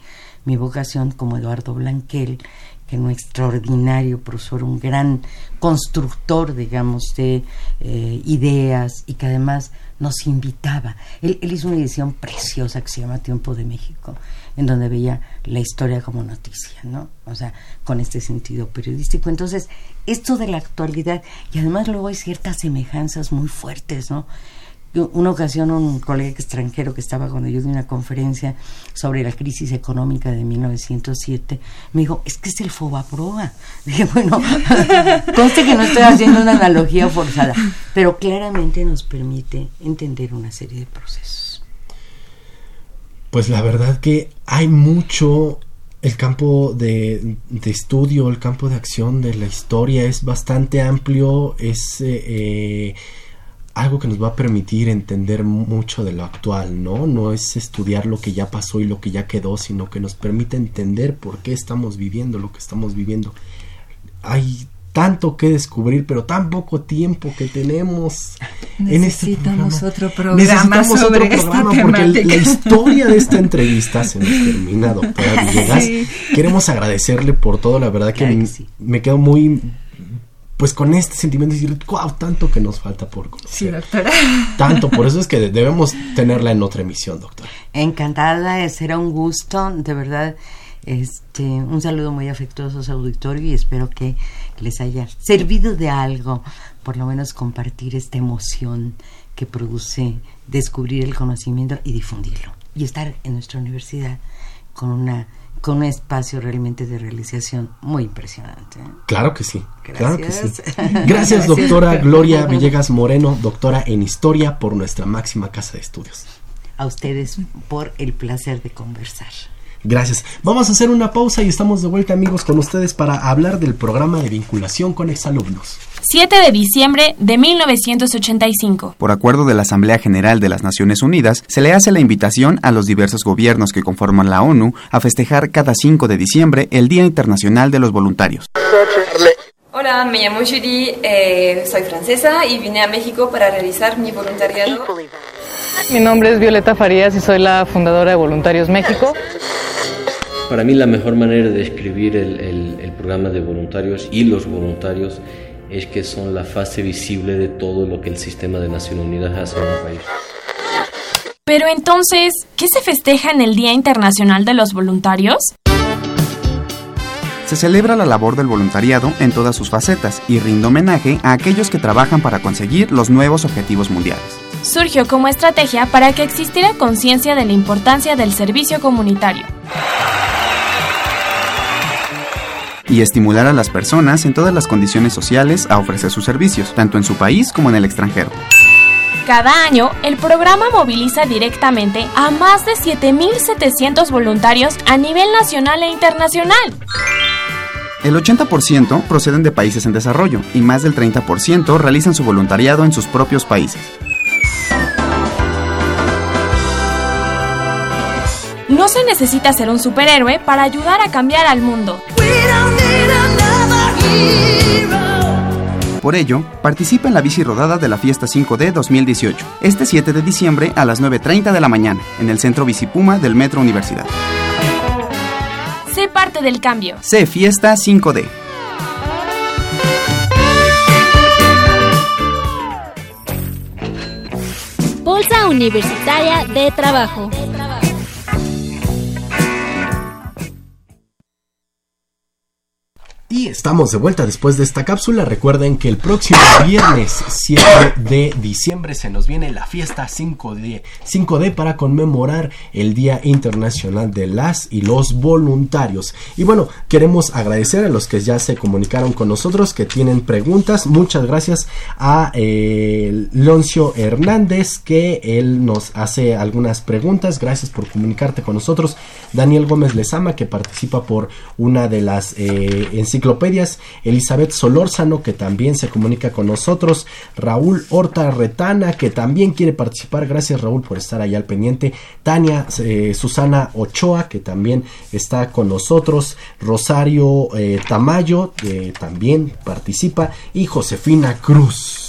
mi vocación, como Eduardo Blanquel, que un extraordinario profesor, un gran constructor, digamos, de eh, ideas y que además nos invitaba. Él, hizo una edición preciosa que se llama Tiempo de México, en donde veía la historia como noticia, ¿no? O sea, con este sentido periodístico. Entonces, esto de la actualidad, y además luego hay ciertas semejanzas muy fuertes, ¿no? Una ocasión un colega extranjero que estaba cuando yo di una conferencia sobre la crisis económica de 1907 me dijo es que es el Fobaproa dije bueno conste que no estoy haciendo una analogía forzada pero claramente nos permite entender una serie de procesos pues la verdad que hay mucho el campo de, de, estudio, el campo de acción de la historia es bastante amplio, es eh, eh, algo que nos va a permitir entender mucho de lo actual, ¿no? No es estudiar lo que ya pasó y lo que ya quedó, sino que nos permite entender por qué estamos viviendo lo que estamos viviendo. Hay tanto que descubrir, pero tan poco tiempo que tenemos. Necesitamos en este otro programa. Necesitamos sobre otro programa esta porque temática. la historia de esta entrevista se nos termina, doctora Villegas. Sí. Queremos agradecerle por todo, la verdad que, Claro que me, sí. me quedo muy pues con este sentimiento de decir, wow, tanto que nos falta por conocer. Sí, doctora. Tanto, por eso es que debemos tenerla en otra emisión, doctora. Encantada, será un gusto, de verdad. Este, un saludo muy afectuoso a su auditorio y espero que les haya servido de algo, por lo menos compartir esta emoción que produce descubrir el conocimiento y difundirlo. Y estar en nuestra universidad con una con un espacio realmente de realización muy impresionante. ¿eh? Claro que sí, claro que sí. Gracias. Gracias, doctora doctor. Gloria Villegas Moreno, doctora en Historia por nuestra máxima casa de estudios. A ustedes por el placer de conversar. Gracias. Vamos a hacer una pausa y estamos de vuelta amigos con ustedes para hablar del programa de vinculación con exalumnos. 7 de diciembre de 1985. Por acuerdo de la Asamblea General de las Naciones Unidas, se le hace la invitación a los diversos gobiernos que conforman la ONU a festejar cada 5 de diciembre el Día Internacional de los Voluntarios. Hola, me llamo Judy, eh, soy francesa y vine a México para realizar mi voluntariado. Mi nombre es Violeta Farías y soy la fundadora de Voluntarios México. Para mí la mejor manera de describir el, el, el, programa de voluntarios y los voluntarios es que son la fase visible de todo lo que el sistema de Naciones Unidas hace en un país. Pero entonces, ¿qué se festeja en el Día Internacional de los Voluntarios? Se celebra la labor del voluntariado en todas sus facetas y rinde homenaje a aquellos que trabajan para conseguir los nuevos objetivos mundiales. Surgió como estrategia para que existiera conciencia de la importancia del servicio comunitario. y estimular a las personas en todas las condiciones sociales a ofrecer sus servicios, tanto en su país como en el extranjero. Cada año, el programa moviliza directamente a más de 7.700 voluntarios a nivel nacional e internacional. El 80% proceden de países en desarrollo y más del 30% realizan su voluntariado en sus propios países. No se necesita ser un superhéroe para ayudar a cambiar al mundo. Por ello, participa en la bici rodada de la Fiesta 5D 2018, este 7 de diciembre a las 9.30 de la mañana, en el Centro Bicipuma del Metro Universidad. Sé parte del cambio. Sé Fiesta 5D. Bolsa Universitaria de Trabajo. Estamos de vuelta después de esta cápsula. Recuerden que el próximo viernes 7 de diciembre se nos viene la fiesta 5D, 5D para conmemorar el Día Internacional de las y los Voluntarios. Y bueno, queremos agradecer a los que ya se comunicaron con nosotros, que tienen preguntas. Muchas gracias a eh, Loncio Hernández, que él nos hace algunas preguntas. Gracias por comunicarte con nosotros. Daniel Gómez Lezama, que participa por una de las eh, enciclopedias, Elizabeth Solórzano, que también se comunica con nosotros, Raúl Horta Retana, que también quiere participar, gracias Raúl por estar ahí al pendiente, Tania eh, Susana Ochoa, que también está con nosotros, Rosario eh, Tamayo, que también participa, y Josefina Cruz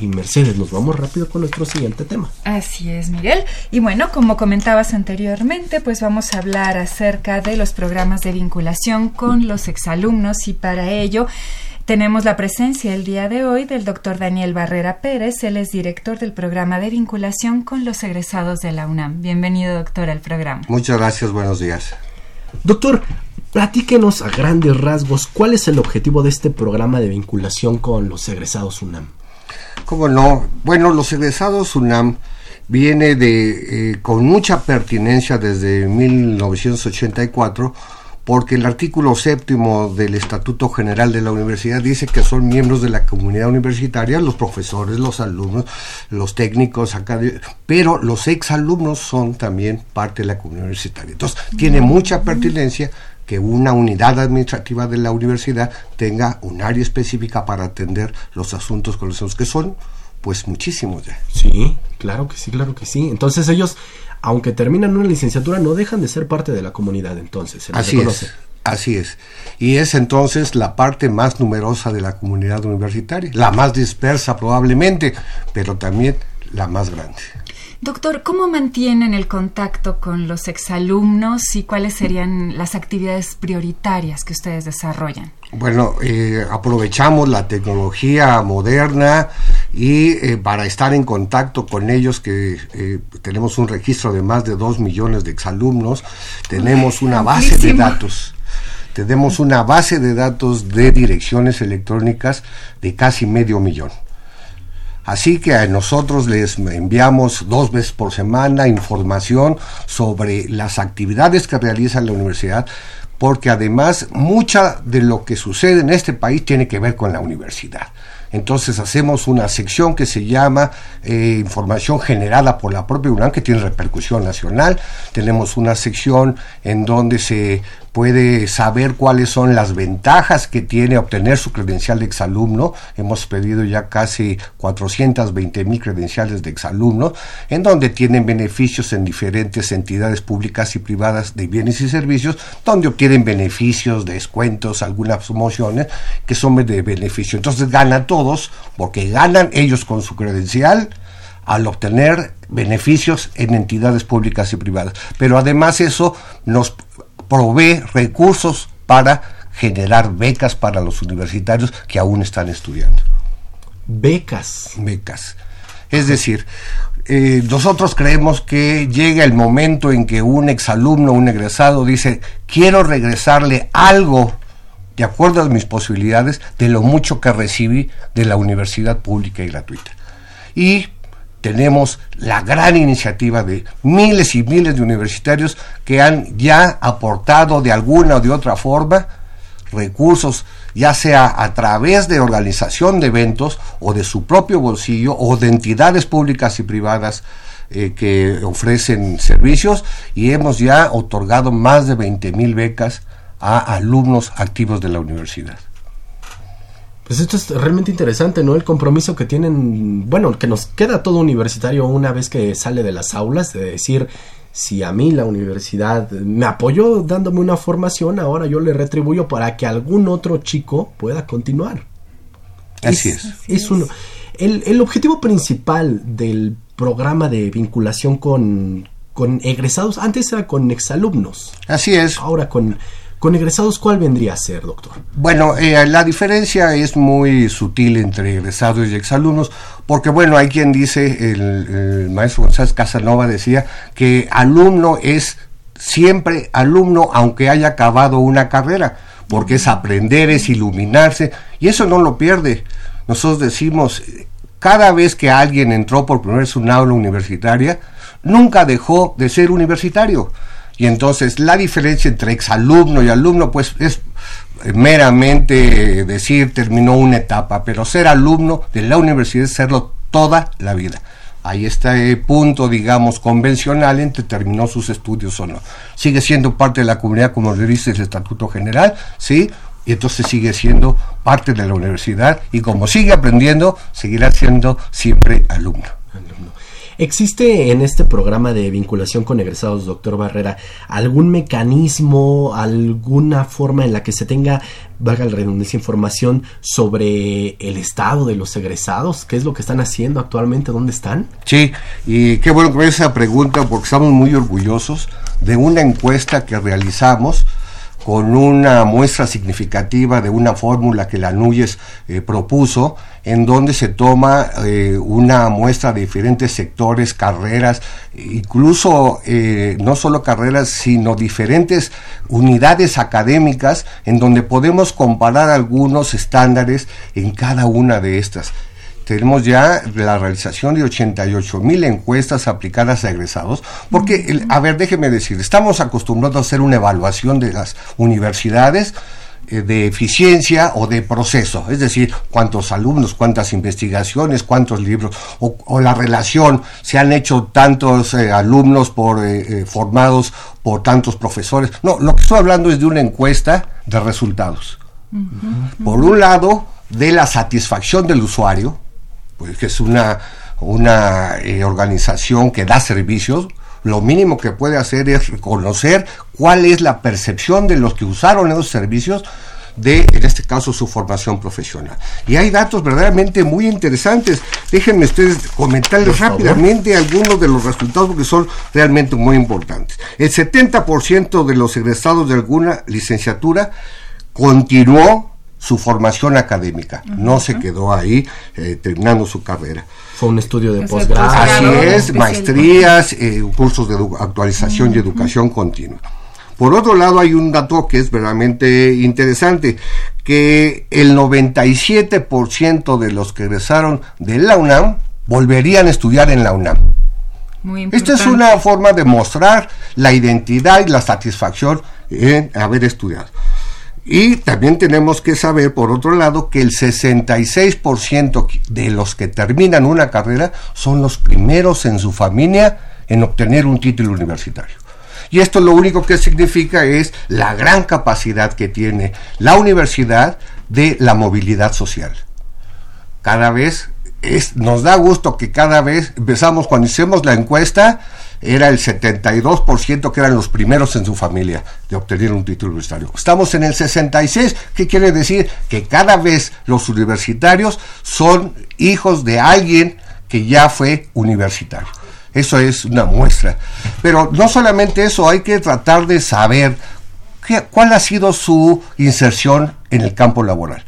y Mercedes, nos vamos rápido con nuestro siguiente tema. Así es, Miguel. Y bueno, como comentabas anteriormente, pues vamos a hablar acerca de los programas de vinculación con los exalumnos y para ello tenemos la presencia el día de hoy del doctor Daniel Barrera Pérez, él es director del programa de vinculación con los egresados de la UNAM. Bienvenido, doctor, al programa. Muchas gracias, buenos días. Doctor, platíquenos a grandes rasgos cuál es el objetivo de este programa de vinculación con los egresados UNAM. ¿Cómo no? Bueno, los egresados UNAM viene de eh, con mucha pertinencia desde 1984 porque el artículo séptimo del Estatuto General de la Universidad dice que son miembros de la comunidad universitaria los profesores, los alumnos, los técnicos, pero los exalumnos son también parte de la comunidad universitaria. Entonces, tiene mucha pertinencia que una unidad administrativa de la universidad tenga un área específica para atender los asuntos con los que son pues muchísimos ya. Sí, claro que sí, claro que sí. Entonces ellos, aunque terminan una licenciatura, no dejan de ser parte de la comunidad entonces. así es. Así es. Y es entonces la parte más numerosa de la comunidad universitaria, la más dispersa probablemente, pero también la más grande. Doctor, ¿cómo mantienen el contacto con los exalumnos y cuáles serían las actividades prioritarias que ustedes desarrollan? Bueno, eh, aprovechamos la tecnología moderna y eh, para estar en contacto con ellos, que eh, tenemos un registro de más de dos millones de exalumnos, tenemos una base de datos tenemos una base de datos de direcciones electrónicas de casi medio millón. Así que a nosotros les enviamos dos veces por semana información sobre las actividades que realiza la universidad, porque además mucha de lo que sucede en este país tiene que ver con la universidad. Entonces hacemos una sección que se llama eh, Información generada por la propia UNAM, que tiene repercusión nacional. Tenemos una sección en donde se puede saber cuáles son las ventajas que tiene obtener su credencial de exalumno. Hemos pedido ya casi 420 mil credenciales de exalumno, en donde tienen beneficios en diferentes entidades públicas y privadas de bienes y servicios, donde obtienen beneficios, descuentos, algunas promociones que son de beneficio. Entonces ganan todos, porque ganan ellos con su credencial al obtener beneficios en entidades públicas y privadas. Pero además eso nos provee recursos para generar becas para los universitarios que aún están estudiando. Becas. Becas. Es decir, eh, nosotros creemos que llega el momento en que un exalumno, un egresado dice, quiero regresarle algo de acuerdo a mis posibilidades de lo mucho que recibí de la universidad pública y gratuita. Y tenemos la gran iniciativa de miles y miles de universitarios que han ya aportado de alguna o de otra forma recursos, ya sea a través de organización de eventos o de su propio bolsillo o de entidades públicas y privadas eh, que ofrecen servicios y hemos ya otorgado más de 20 mil becas a alumnos activos de la universidad. Pues esto es realmente interesante, ¿no? El compromiso que tienen, bueno, que nos queda todo universitario una vez que sale de las aulas, de decir, si a mí la universidad me apoyó dándome una formación, ahora yo le retribuyo para que algún otro chico pueda continuar. Así es. Es, uno. El, el, objetivo principal del programa de vinculación con, con egresados, antes era con exalumnos. Así es. Ahora con con egresados, ¿cuál vendría a ser, doctor? Bueno, eh, la diferencia es muy sutil entre egresados y exalumnos, porque bueno, hay quien dice, el, maestro González Casanova decía, que alumno es siempre alumno aunque haya acabado una carrera, porque es aprender, es iluminarse, y eso no lo pierde. Nosotros decimos, cada vez que alguien entró por primera vez en un aula universitaria, nunca dejó de ser universitario y entonces la diferencia entre exalumno y alumno pues es meramente decir terminó una etapa, pero ser alumno de la universidad es serlo toda la vida. Ahí está el punto, digamos, convencional entre terminó sus estudios o no. Sigue siendo parte de la comunidad como le dice el Estatuto General, ¿sí? Y entonces sigue siendo parte de la universidad y como sigue aprendiendo, seguirá siendo siempre alumno. ¿Existe en este programa de vinculación con egresados, doctor Barrera, algún mecanismo, alguna forma en la que se tenga, valga la redundancia, información sobre el estado de los egresados? ¿Qué es lo que están haciendo actualmente? ¿Dónde están? Sí, y qué bueno que me esa pregunta porque estamos muy orgullosos de una encuesta que realizamos con una muestra significativa de una fórmula que la Núñez eh, propuso, en donde se toma eh, una muestra de diferentes sectores, carreras, incluso eh, no solo carreras, sino diferentes unidades académicas, en donde podemos comparar algunos estándares en cada una de estas tenemos ya la realización de 88 mil encuestas aplicadas a egresados, porque, a ver, déjeme decir, estamos acostumbrados a hacer una evaluación de las universidades eh, de eficiencia o de proceso, es decir, cuántos alumnos, cuántas investigaciones, cuántos libros, o, la relación, se han hecho tantos eh, alumnos por eh, formados por tantos profesores. No, lo que estoy hablando es de una encuesta de resultados. Por un lado, de la satisfacción del usuario, pues que es una, una eh, organización que da servicios, lo mínimo que puede hacer es reconocer cuál es la percepción de los que usaron esos servicios de, en este caso, su formación profesional. Y hay datos verdaderamente muy interesantes. Déjenme ustedes comentarles rápidamente algunos de los resultados porque son realmente muy importantes. El 70% de los egresados de alguna licenciatura continuó su formación académica. No se quedó ahí eh, terminando su carrera. Fue un estudio de posgrado. Así es, maestrías, eh, cursos de actualización y educación continua. Por otro lado, hay un dato que es verdaderamente interesante, que el 97% de los que egresaron de la UNAM volverían a estudiar en la UNAM. Esta es una forma de mostrar la identidad y la satisfacción en haber estudiado. Y también tenemos que saber, por otro lado, que el 66% de los que terminan una carrera son los primeros en su familia en obtener un título universitario. Y esto lo único que significa es la gran capacidad que tiene la universidad de la movilidad social. Cada vez es, nos da gusto que cada vez empezamos, cuando hicimos la encuesta, era el 72% que eran los primeros en su familia de obtener un título universitario. Estamos en el 66, ¿qué quiere decir? Que cada vez los universitarios son hijos de alguien que ya fue universitario. Eso es una muestra. Pero no solamente eso, hay que tratar de saber qué, cuál ha sido su inserción en el campo laboral.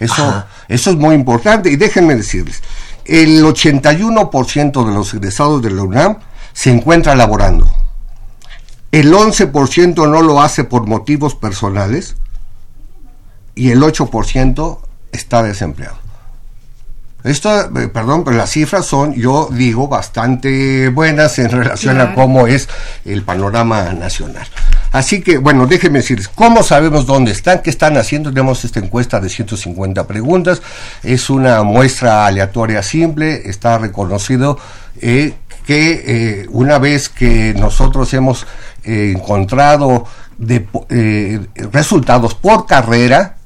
Eso, eso es muy importante y déjenme decirles, el 81% de los egresados de la UNAM se encuentra laborando. El 11% no lo hace por motivos personales y el 8% está desempleado. Esto, eh, perdón, pero las cifras son, yo digo, bastante buenas en relación a cómo es el panorama nacional. Así que, bueno, déjenme decirles, ¿cómo sabemos dónde están? ¿Qué están haciendo? Tenemos esta encuesta de 150 preguntas. Es una muestra aleatoria simple. Está reconocido eh, que eh, una vez que nosotros hemos encontrado de, resultados por carrera,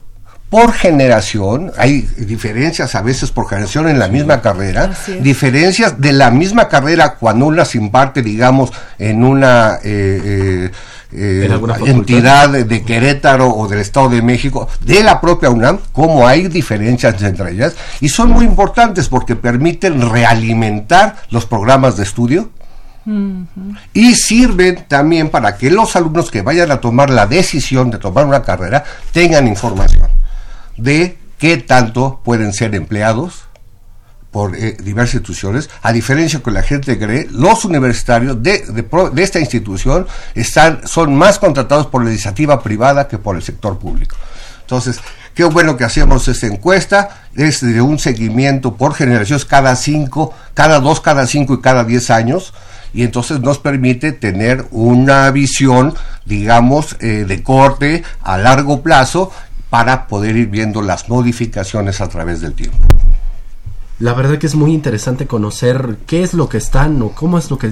por generación, hay diferencias a veces por generación en la misma carrera, diferencias de la misma carrera cuando una se imparte, digamos, en una eh, eh, eh, entidad de, Querétaro o del Estado de México, de la propia UNAM, como hay diferencias entre ellas, y son muy importantes porque permiten realimentar los programas de estudio, y sirven también para que los alumnos que vayan a tomar la decisión de tomar una carrera tengan información de qué tanto pueden ser empleados por eh, diversas instituciones, a diferencia que la gente cree, los universitarios de, de, esta institución están, son más contratados por la iniciativa privada que por el sector público. Entonces, qué bueno que hacemos esta encuesta, es de un seguimiento por generaciones cada cinco, cada dos, cada cinco y cada diez años, y entonces nos permite tener una visión, digamos, eh, de corte a largo plazo para poder ir viendo las modificaciones a través del tiempo. La verdad que es muy interesante conocer qué es lo que están o cómo es lo que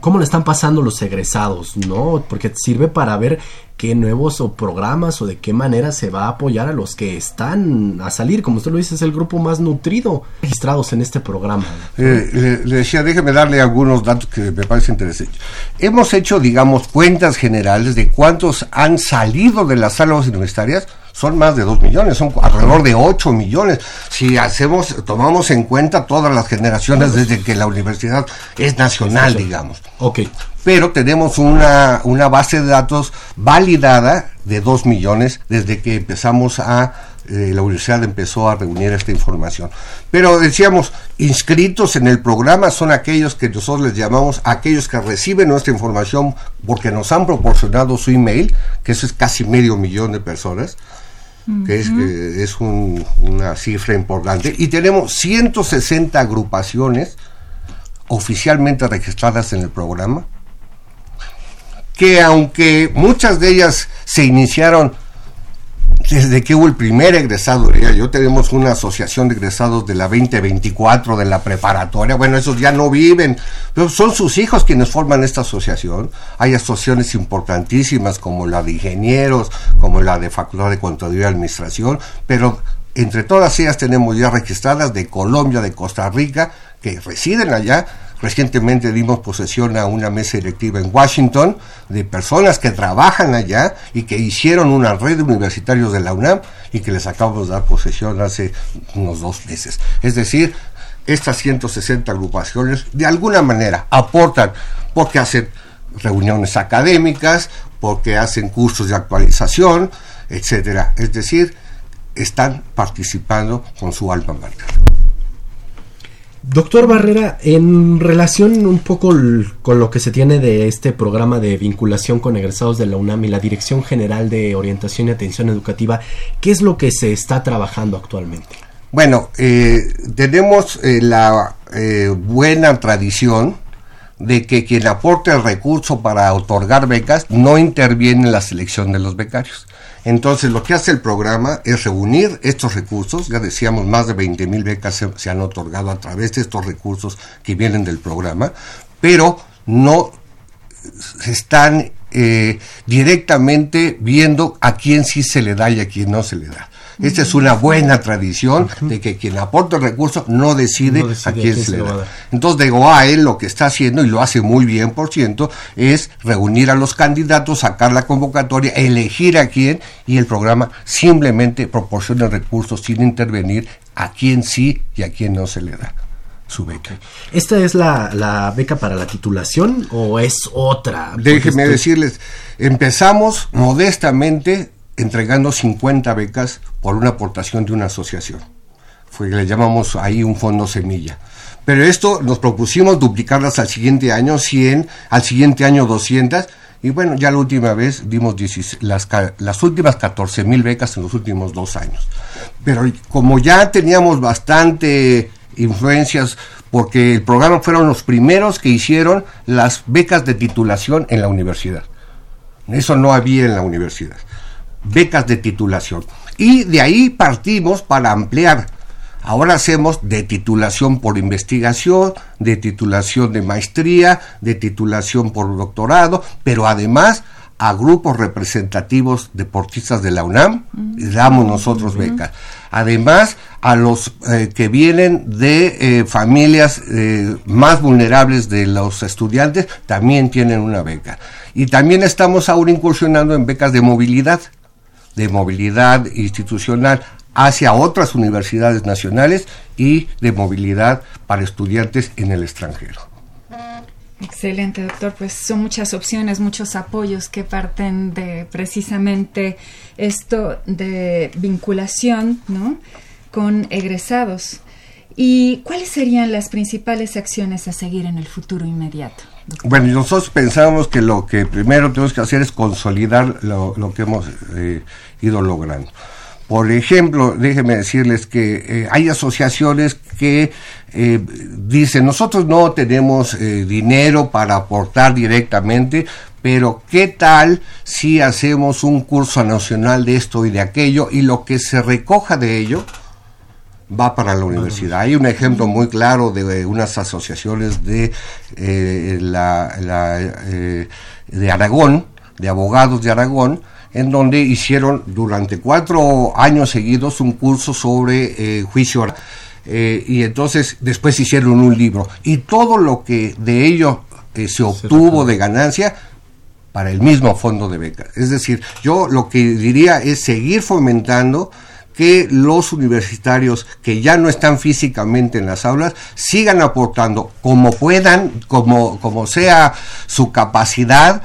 cómo le están pasando los egresados, ¿no? Porque sirve para ver qué nuevos o programas o de qué manera se va a apoyar a los que están a salir, como usted lo dice, es el grupo más nutrido registrados en este programa. Eh, le, decía, déjeme darle algunos datos que me parecen interesantes. Hemos hecho, digamos, cuentas generales de cuántos han salido de las salas universitarias son más de 2 millones, son alrededor de 8 millones. Si hacemos, tomamos en cuenta todas las generaciones desde que la universidad es nacional, digamos. Ok. Pero tenemos una, una base de datos validada de 2 millones desde que empezamos a eh, la universidad empezó a reunir esta información. Pero decíamos, inscritos en el programa son aquellos que nosotros les llamamos aquellos que reciben nuestra información porque nos han proporcionado su email, que eso es casi medio millón de personas que es, es una cifra importante, y tenemos 160 agrupaciones oficialmente registradas en el programa, que aunque muchas de ellas se iniciaron desde que hubo el primer egresado, yo tenemos una asociación de egresados de la 2024 de la preparatoria, bueno, esos ya no viven, pero son sus hijos quienes forman esta asociación. Hay asociaciones importantísimas como la de ingenieros, como la de Facultad de Contaduría y Administración, pero entre todas ellas tenemos ya registradas de Colombia, de Costa Rica, que residen allá Recientemente dimos posesión a una mesa directiva en Washington de personas que trabajan allá y que hicieron una red de universitarios de la UNAM y que les acabamos de dar posesión hace unos dos meses. Es decir, estas 160 agrupaciones de alguna manera aportan porque hacen reuniones académicas, porque hacen cursos de actualización, etcétera. Es decir, están participando con su alma mater. Doctor Barrera, en relación un poco con lo que se tiene de este programa de vinculación con egresados de la UNAM y la Dirección General de Orientación y Atención Educativa, ¿qué es lo que se está trabajando actualmente? Bueno, eh, tenemos eh, la eh, buena tradición de que quien aporte el recurso para otorgar becas no interviene en la selección de los becarios. Entonces, lo que hace el programa es reunir estos recursos. Ya decíamos, más de 20 mil becas se, han otorgado a través de estos recursos que vienen del programa, pero no se están eh, directamente viendo a quién sí se le da y a quién no se le da. Esta es una buena tradición de que quien aporta el recurso no decide, a quién se le da. Entonces, de él lo que está haciendo, y lo hace muy bien, por ciento, es reunir a los candidatos, sacar la convocatoria, elegir a quién, y el programa simplemente proporciona recursos sin intervenir a quién sí y a quién no se le da su beca. ¿Esta es la, beca para la titulación o es otra? Déjenme decirles, empezamos modestamente entregando 50 becas por una aportación de una asociación. Fue, le llamamos ahí un fondo semilla. Pero esto nos propusimos duplicarlas al siguiente año 100, al siguiente año 200 Y bueno, ya la última vez dimos 16 las, las últimas 14 mil becas en los últimos dos años. Pero como ya teníamos bastante influencias, porque el programa fueron los primeros que hicieron las becas de titulación en la universidad. Eso no había en la universidad. Becas de titulación. Y de ahí partimos para ampliar. Ahora hacemos de titulación por investigación, de titulación de maestría, de titulación por doctorado, pero además a grupos representativos deportistas de la UNAM, y damos nosotros becas. Además, a los eh, que vienen de eh, familias eh, más vulnerables de los estudiantes, también tienen una beca. Y también estamos ahora incursionando en becas de movilidad, de movilidad institucional hacia otras universidades nacionales y de movilidad para estudiantes en el extranjero. Excelente, doctor. Pues son muchas opciones, muchos apoyos que parten de precisamente esto de vinculación, ¿no? Con egresados. ¿Y cuáles serían las principales acciones a seguir en el futuro inmediato? Bueno, nosotros pensamos que lo que primero tenemos que hacer es consolidar lo, que hemos eh, ido logrando. Por ejemplo, déjenme decirles que eh, hay asociaciones que eh, dicen, nosotros no tenemos dinero para aportar directamente, pero ¿qué tal si hacemos un curso nacional de esto y de aquello y lo que se recoja de ello va para la universidad? Hay un ejemplo muy claro de, eh, unas asociaciones de, eh, la, la, eh, de Aragón, de abogados de Aragón, en donde hicieron durante cuatro años seguidos un curso sobre eh, juicio oral. Y entonces después hicieron un libro y todo lo que de ello se obtuvo de ganancia para el mismo fondo de becas. Es decir, yo lo que diría es seguir fomentando que los universitarios que ya no están físicamente en las aulas sigan aportando como puedan, como, como sea su capacidad,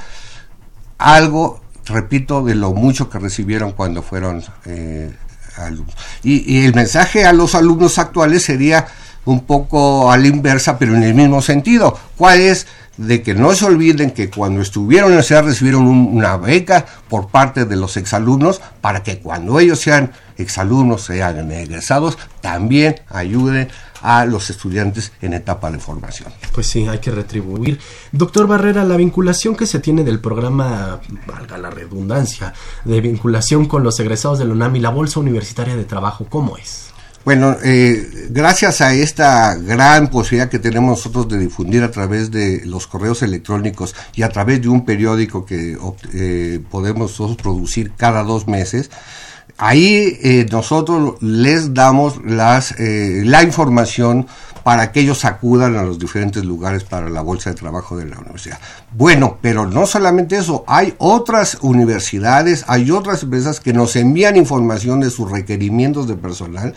algo, repito, de lo mucho que recibieron cuando fueron eh, alumnos. Y, el mensaje a los alumnos actuales sería un poco a la inversa, pero en el mismo sentido. ¿Cuál es? De que no se olviden que cuando estuvieron en la ciudad recibieron un- una beca por parte de los exalumnos para que cuando ellos sean exalumnos, sean egresados, también ayuden a los estudiantes en etapa de formación. Pues sí, hay que retribuir. Doctor Barrera, la vinculación que se tiene del programa, valga la redundancia, de vinculación con los egresados de la UNAM y la Bolsa Universitaria de Trabajo, ¿cómo es? Bueno, eh, gracias a esta gran posibilidad que tenemos nosotros de difundir a través de los correos electrónicos y a través de un periódico que eh, podemos nosotros producir cada dos meses, ahí eh, nosotros les damos las, eh, la información para que ellos acudan a los diferentes lugares para la bolsa de trabajo de la universidad. Bueno, pero no solamente eso, hay otras universidades, hay otras empresas que nos envían información de sus requerimientos de personal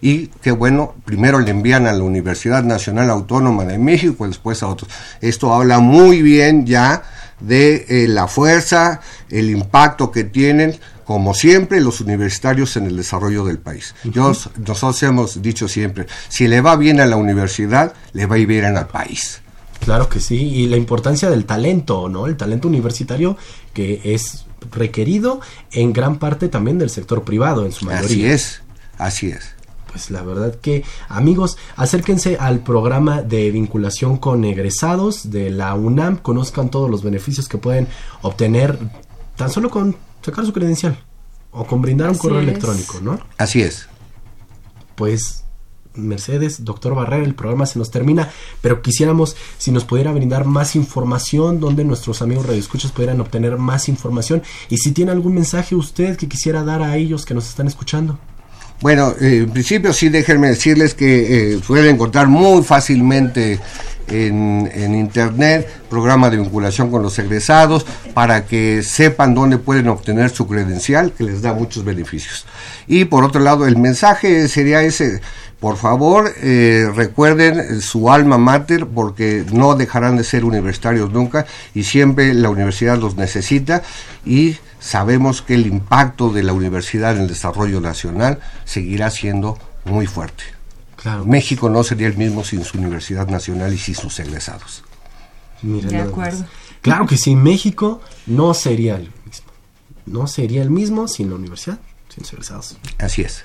y que bueno, primero le envían a la Universidad Nacional Autónoma de México después a otros. Esto habla muy bien ya de eh, la fuerza, el impacto que tienen, como siempre, los universitarios en el desarrollo del país. Yo- nosotros hemos dicho siempre, si le va bien a la universidad, le va a ir bien al país. Claro que sí, y la importancia del talento, ¿no? El talento universitario que es requerido en gran parte también del sector privado, en su mayoría. Así es, así es. Pues la verdad que, amigos, acérquense al programa de vinculación con egresados de la UNAM, conozcan todos los beneficios que pueden obtener tan solo con sacar su credencial o con brindar un Así correo es. electrónico, ¿no? Así es. Pues Mercedes, doctor Barrera, el programa se nos termina, pero quisiéramos si nos pudiera brindar más información, donde nuestros amigos radioescuchas pudieran obtener más información y si tiene algún mensaje usted que quisiera dar a ellos que nos están escuchando. Bueno, eh, en principio sí déjenme decirles que eh, pueden encontrar muy fácilmente en, internet programa de vinculación con los egresados para que sepan dónde pueden obtener su credencial que les da muchos beneficios. Y por otro lado, el mensaje sería ese, por favor eh, recuerden su alma mater porque no dejarán de ser universitarios nunca y siempre la universidad los necesita y sabemos que el impacto de la universidad en el desarrollo nacional seguirá siendo muy fuerte. Claro. México no sería el mismo sin su Universidad Nacional y sin sus egresados. Mira, De acuerdo. más. Claro que sí, México no sería el mismo. No sería el mismo sin la universidad, sin los egresados. Así es.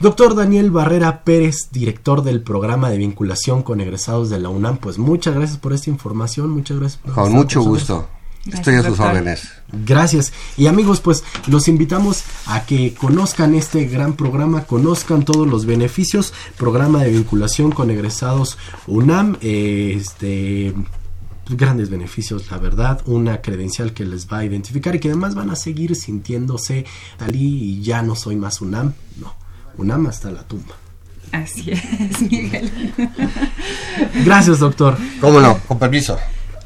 Doctor Daniel Barrera Pérez, director del programa de vinculación con egresados de la UNAM, pues muchas gracias por esta información, muchas gracias. Por con mucho gusto. Estoy a sus órdenes. Gracias. Y amigos, pues los invitamos a que conozcan este gran programa, conozcan todos los beneficios, programa de vinculación con egresados UNAM, eh, este grandes beneficios, la verdad, una credencial que les va a identificar y que además van a seguir sintiéndose talí y ya no soy más UNAM, no, UNAM hasta la tumba. Así es, Miguel. Gracias, doctor. Cómo no, con permiso.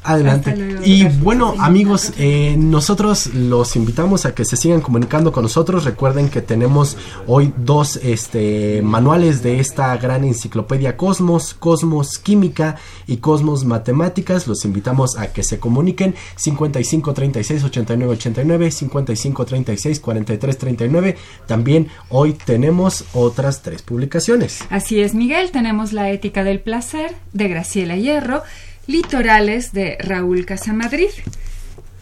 Adelante. y bueno, amigos, eh, nosotros los invitamos a que se sigan comunicando con nosotros. Recuerden que tenemos hoy dos este, manuales de esta gran enciclopedia Cosmos, Cosmos Química y Cosmos Matemáticas. Los invitamos a que se comuniquen 55 36 89 89, 55 36 43 39. También hoy tenemos otras tres publicaciones. Así es, Miguel. Tenemos La Ética del Placer de Graciela Hierro Litorales de Raúl Casamadrid.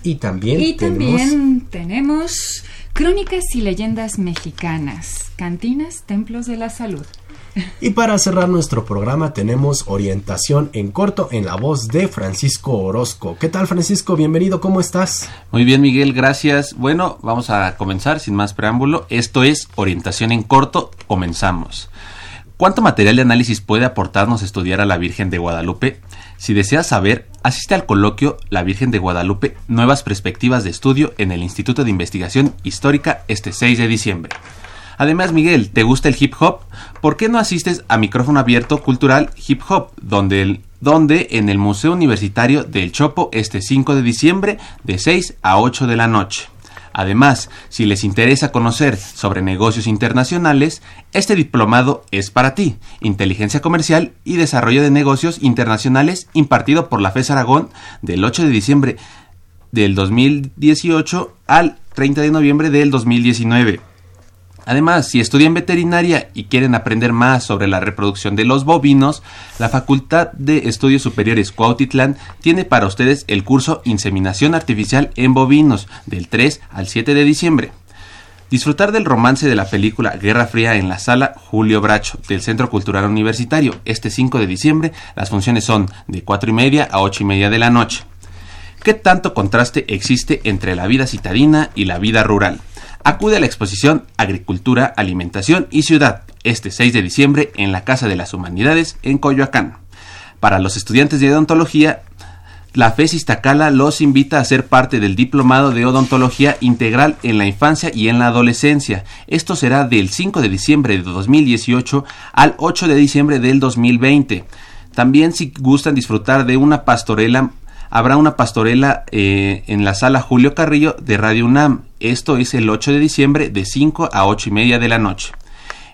Y también, y también tenemos Crónicas y Leyendas Mexicanas, Cantinas, Templos de la Salud. Y para cerrar nuestro programa tenemos orientación en corto en la voz de Francisco Orozco. ¿Qué tal Francisco? Bienvenido, ¿cómo estás? Muy bien Miguel, gracias. Bueno, vamos a comenzar sin más preámbulo. Esto es orientación en corto, comenzamos. ¿Cuánto material de análisis puede aportarnos estudiar a la Virgen de Guadalupe? Si deseas saber, asiste al coloquio La Virgen de Guadalupe, Nuevas Perspectivas de Estudio en el Instituto de Investigación Histórica este 6 de diciembre. Además, Miguel, ¿te gusta el hip hop? ¿Por qué no asistes a Micrófono Abierto Cultural Hip Hop, donde, donde en el Museo Universitario del Chopo este 5 de diciembre de 6 a 8 de la noche? Además, si les interesa conocer sobre negocios internacionales, este diplomado es para ti, Inteligencia Comercial y Desarrollo de Negocios Internacionales, impartido por la FES Aragón del 8 de diciembre del 2018 al 30 de noviembre del 2019. Además, si estudian veterinaria y quieren aprender más sobre la reproducción de los bovinos, la Facultad de Estudios Superiores Cuautitlán tiene para ustedes el curso Inseminación Artificial en Bovinos del 3 al 7 de diciembre. Disfrutar del romance de la película Guerra Fría en la sala Julio Bracho del Centro Cultural Universitario este 5 de diciembre. Las funciones son de 4 y media a 8 y media de la noche. ¿Qué tanto contraste existe entre la vida citadina y la vida rural? Acude a la exposición Agricultura, Alimentación y Ciudad este 6 de diciembre en la Casa de las Humanidades en Coyoacán. Para los estudiantes de odontología, la FES Iztacala los invita a ser parte del Diplomado de Odontología Integral en la Infancia y en la Adolescencia. Esto será del 5 de diciembre de 2018 al 8 de diciembre del 2020. También si gustan disfrutar de una pastorela habrá una pastorela eh, en la sala Julio Carrillo de Radio UNAM. Esto es el 8 de diciembre de 5 a 8 y media de la noche.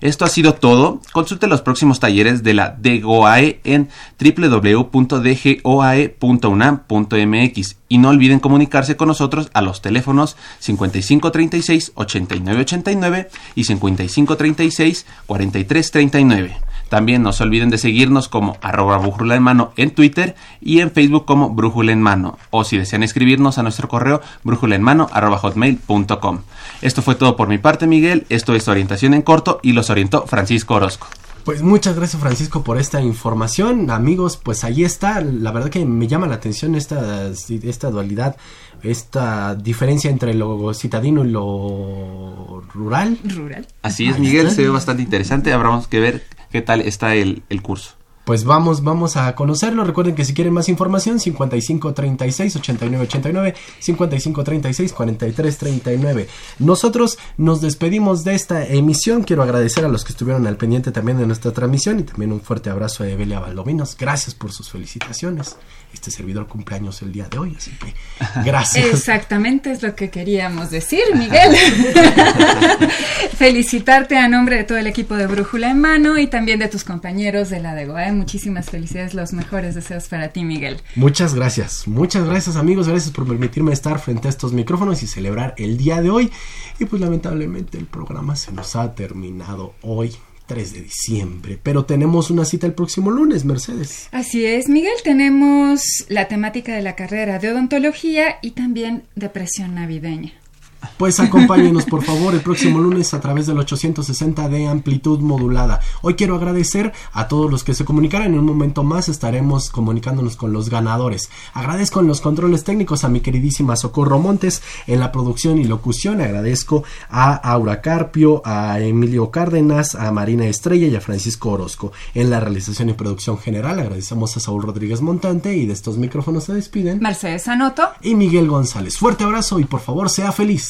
Esto ha sido todo. Consulte los próximos talleres de la DGOAE en www.dgoae.unam.mx y no olviden comunicarse con nosotros a los teléfonos 5536 8989 y 5536 4339. También no se olviden de seguirnos como arroba brújula en mano en Twitter y en Facebook como brújula en mano. O si desean escribirnos a nuestro correo brújula en mano arroba hotmail.com. Esto fue todo por mi parte, Miguel. Esto es Orientación en Corto y los orientó Francisco Orozco. Pues muchas gracias Francisco por esta información. Amigos, pues ahí está. La verdad que me llama la atención esta, esta dualidad, esta diferencia entre lo citadino y lo rural. Rural. Así es, Miguel, se ve bastante interesante. Habrá que ver qué tal está el, el curso. Pues vamos, vamos a conocerlo. Recuerden que si quieren más información, 55 36 89 89, 55 36 43 39. Nosotros nos despedimos de esta emisión. Quiero agradecer a los que estuvieron al pendiente también de nuestra transmisión y también un fuerte abrazo a Evelia Valdominos. Gracias por sus felicitaciones. Este servidor cumpleaños el día de hoy, así que gracias. Exactamente es lo que queríamos decir, Miguel. Felicitarte a nombre de todo el equipo de Brújula en Mano y también de tus compañeros de la DEGOAE muchísimas felicidades, los mejores deseos para ti, Miguel. Muchas gracias, muchas gracias amigos, gracias por permitirme estar frente a estos micrófonos y celebrar el día de hoy. Y pues lamentablemente el programa se nos ha terminado hoy 3 de diciembre. Pero tenemos una cita el próximo lunes, Mercedes. Así es, Miguel, tenemos la temática de la carrera de odontología y también depresión navideña. Pues acompáñenos por favor el próximo lunes a través del 860 de amplitud modulada. Hoy quiero agradecer a todos los que se comunicaron. En un momento más estaremos comunicándonos con los ganadores. Agradezco en los controles técnicos a mi queridísima Socorro Montes en la producción y locución. Agradezco a Aura Carpio, a Emilio Cárdenas, a Marina Estrella y a Francisco Orozco. En la realización y producción general agradecemos a Saúl Rodríguez Montante y de estos micrófonos se despiden Mercedes Anoto y Miguel González. Fuerte abrazo y por favor sea feliz.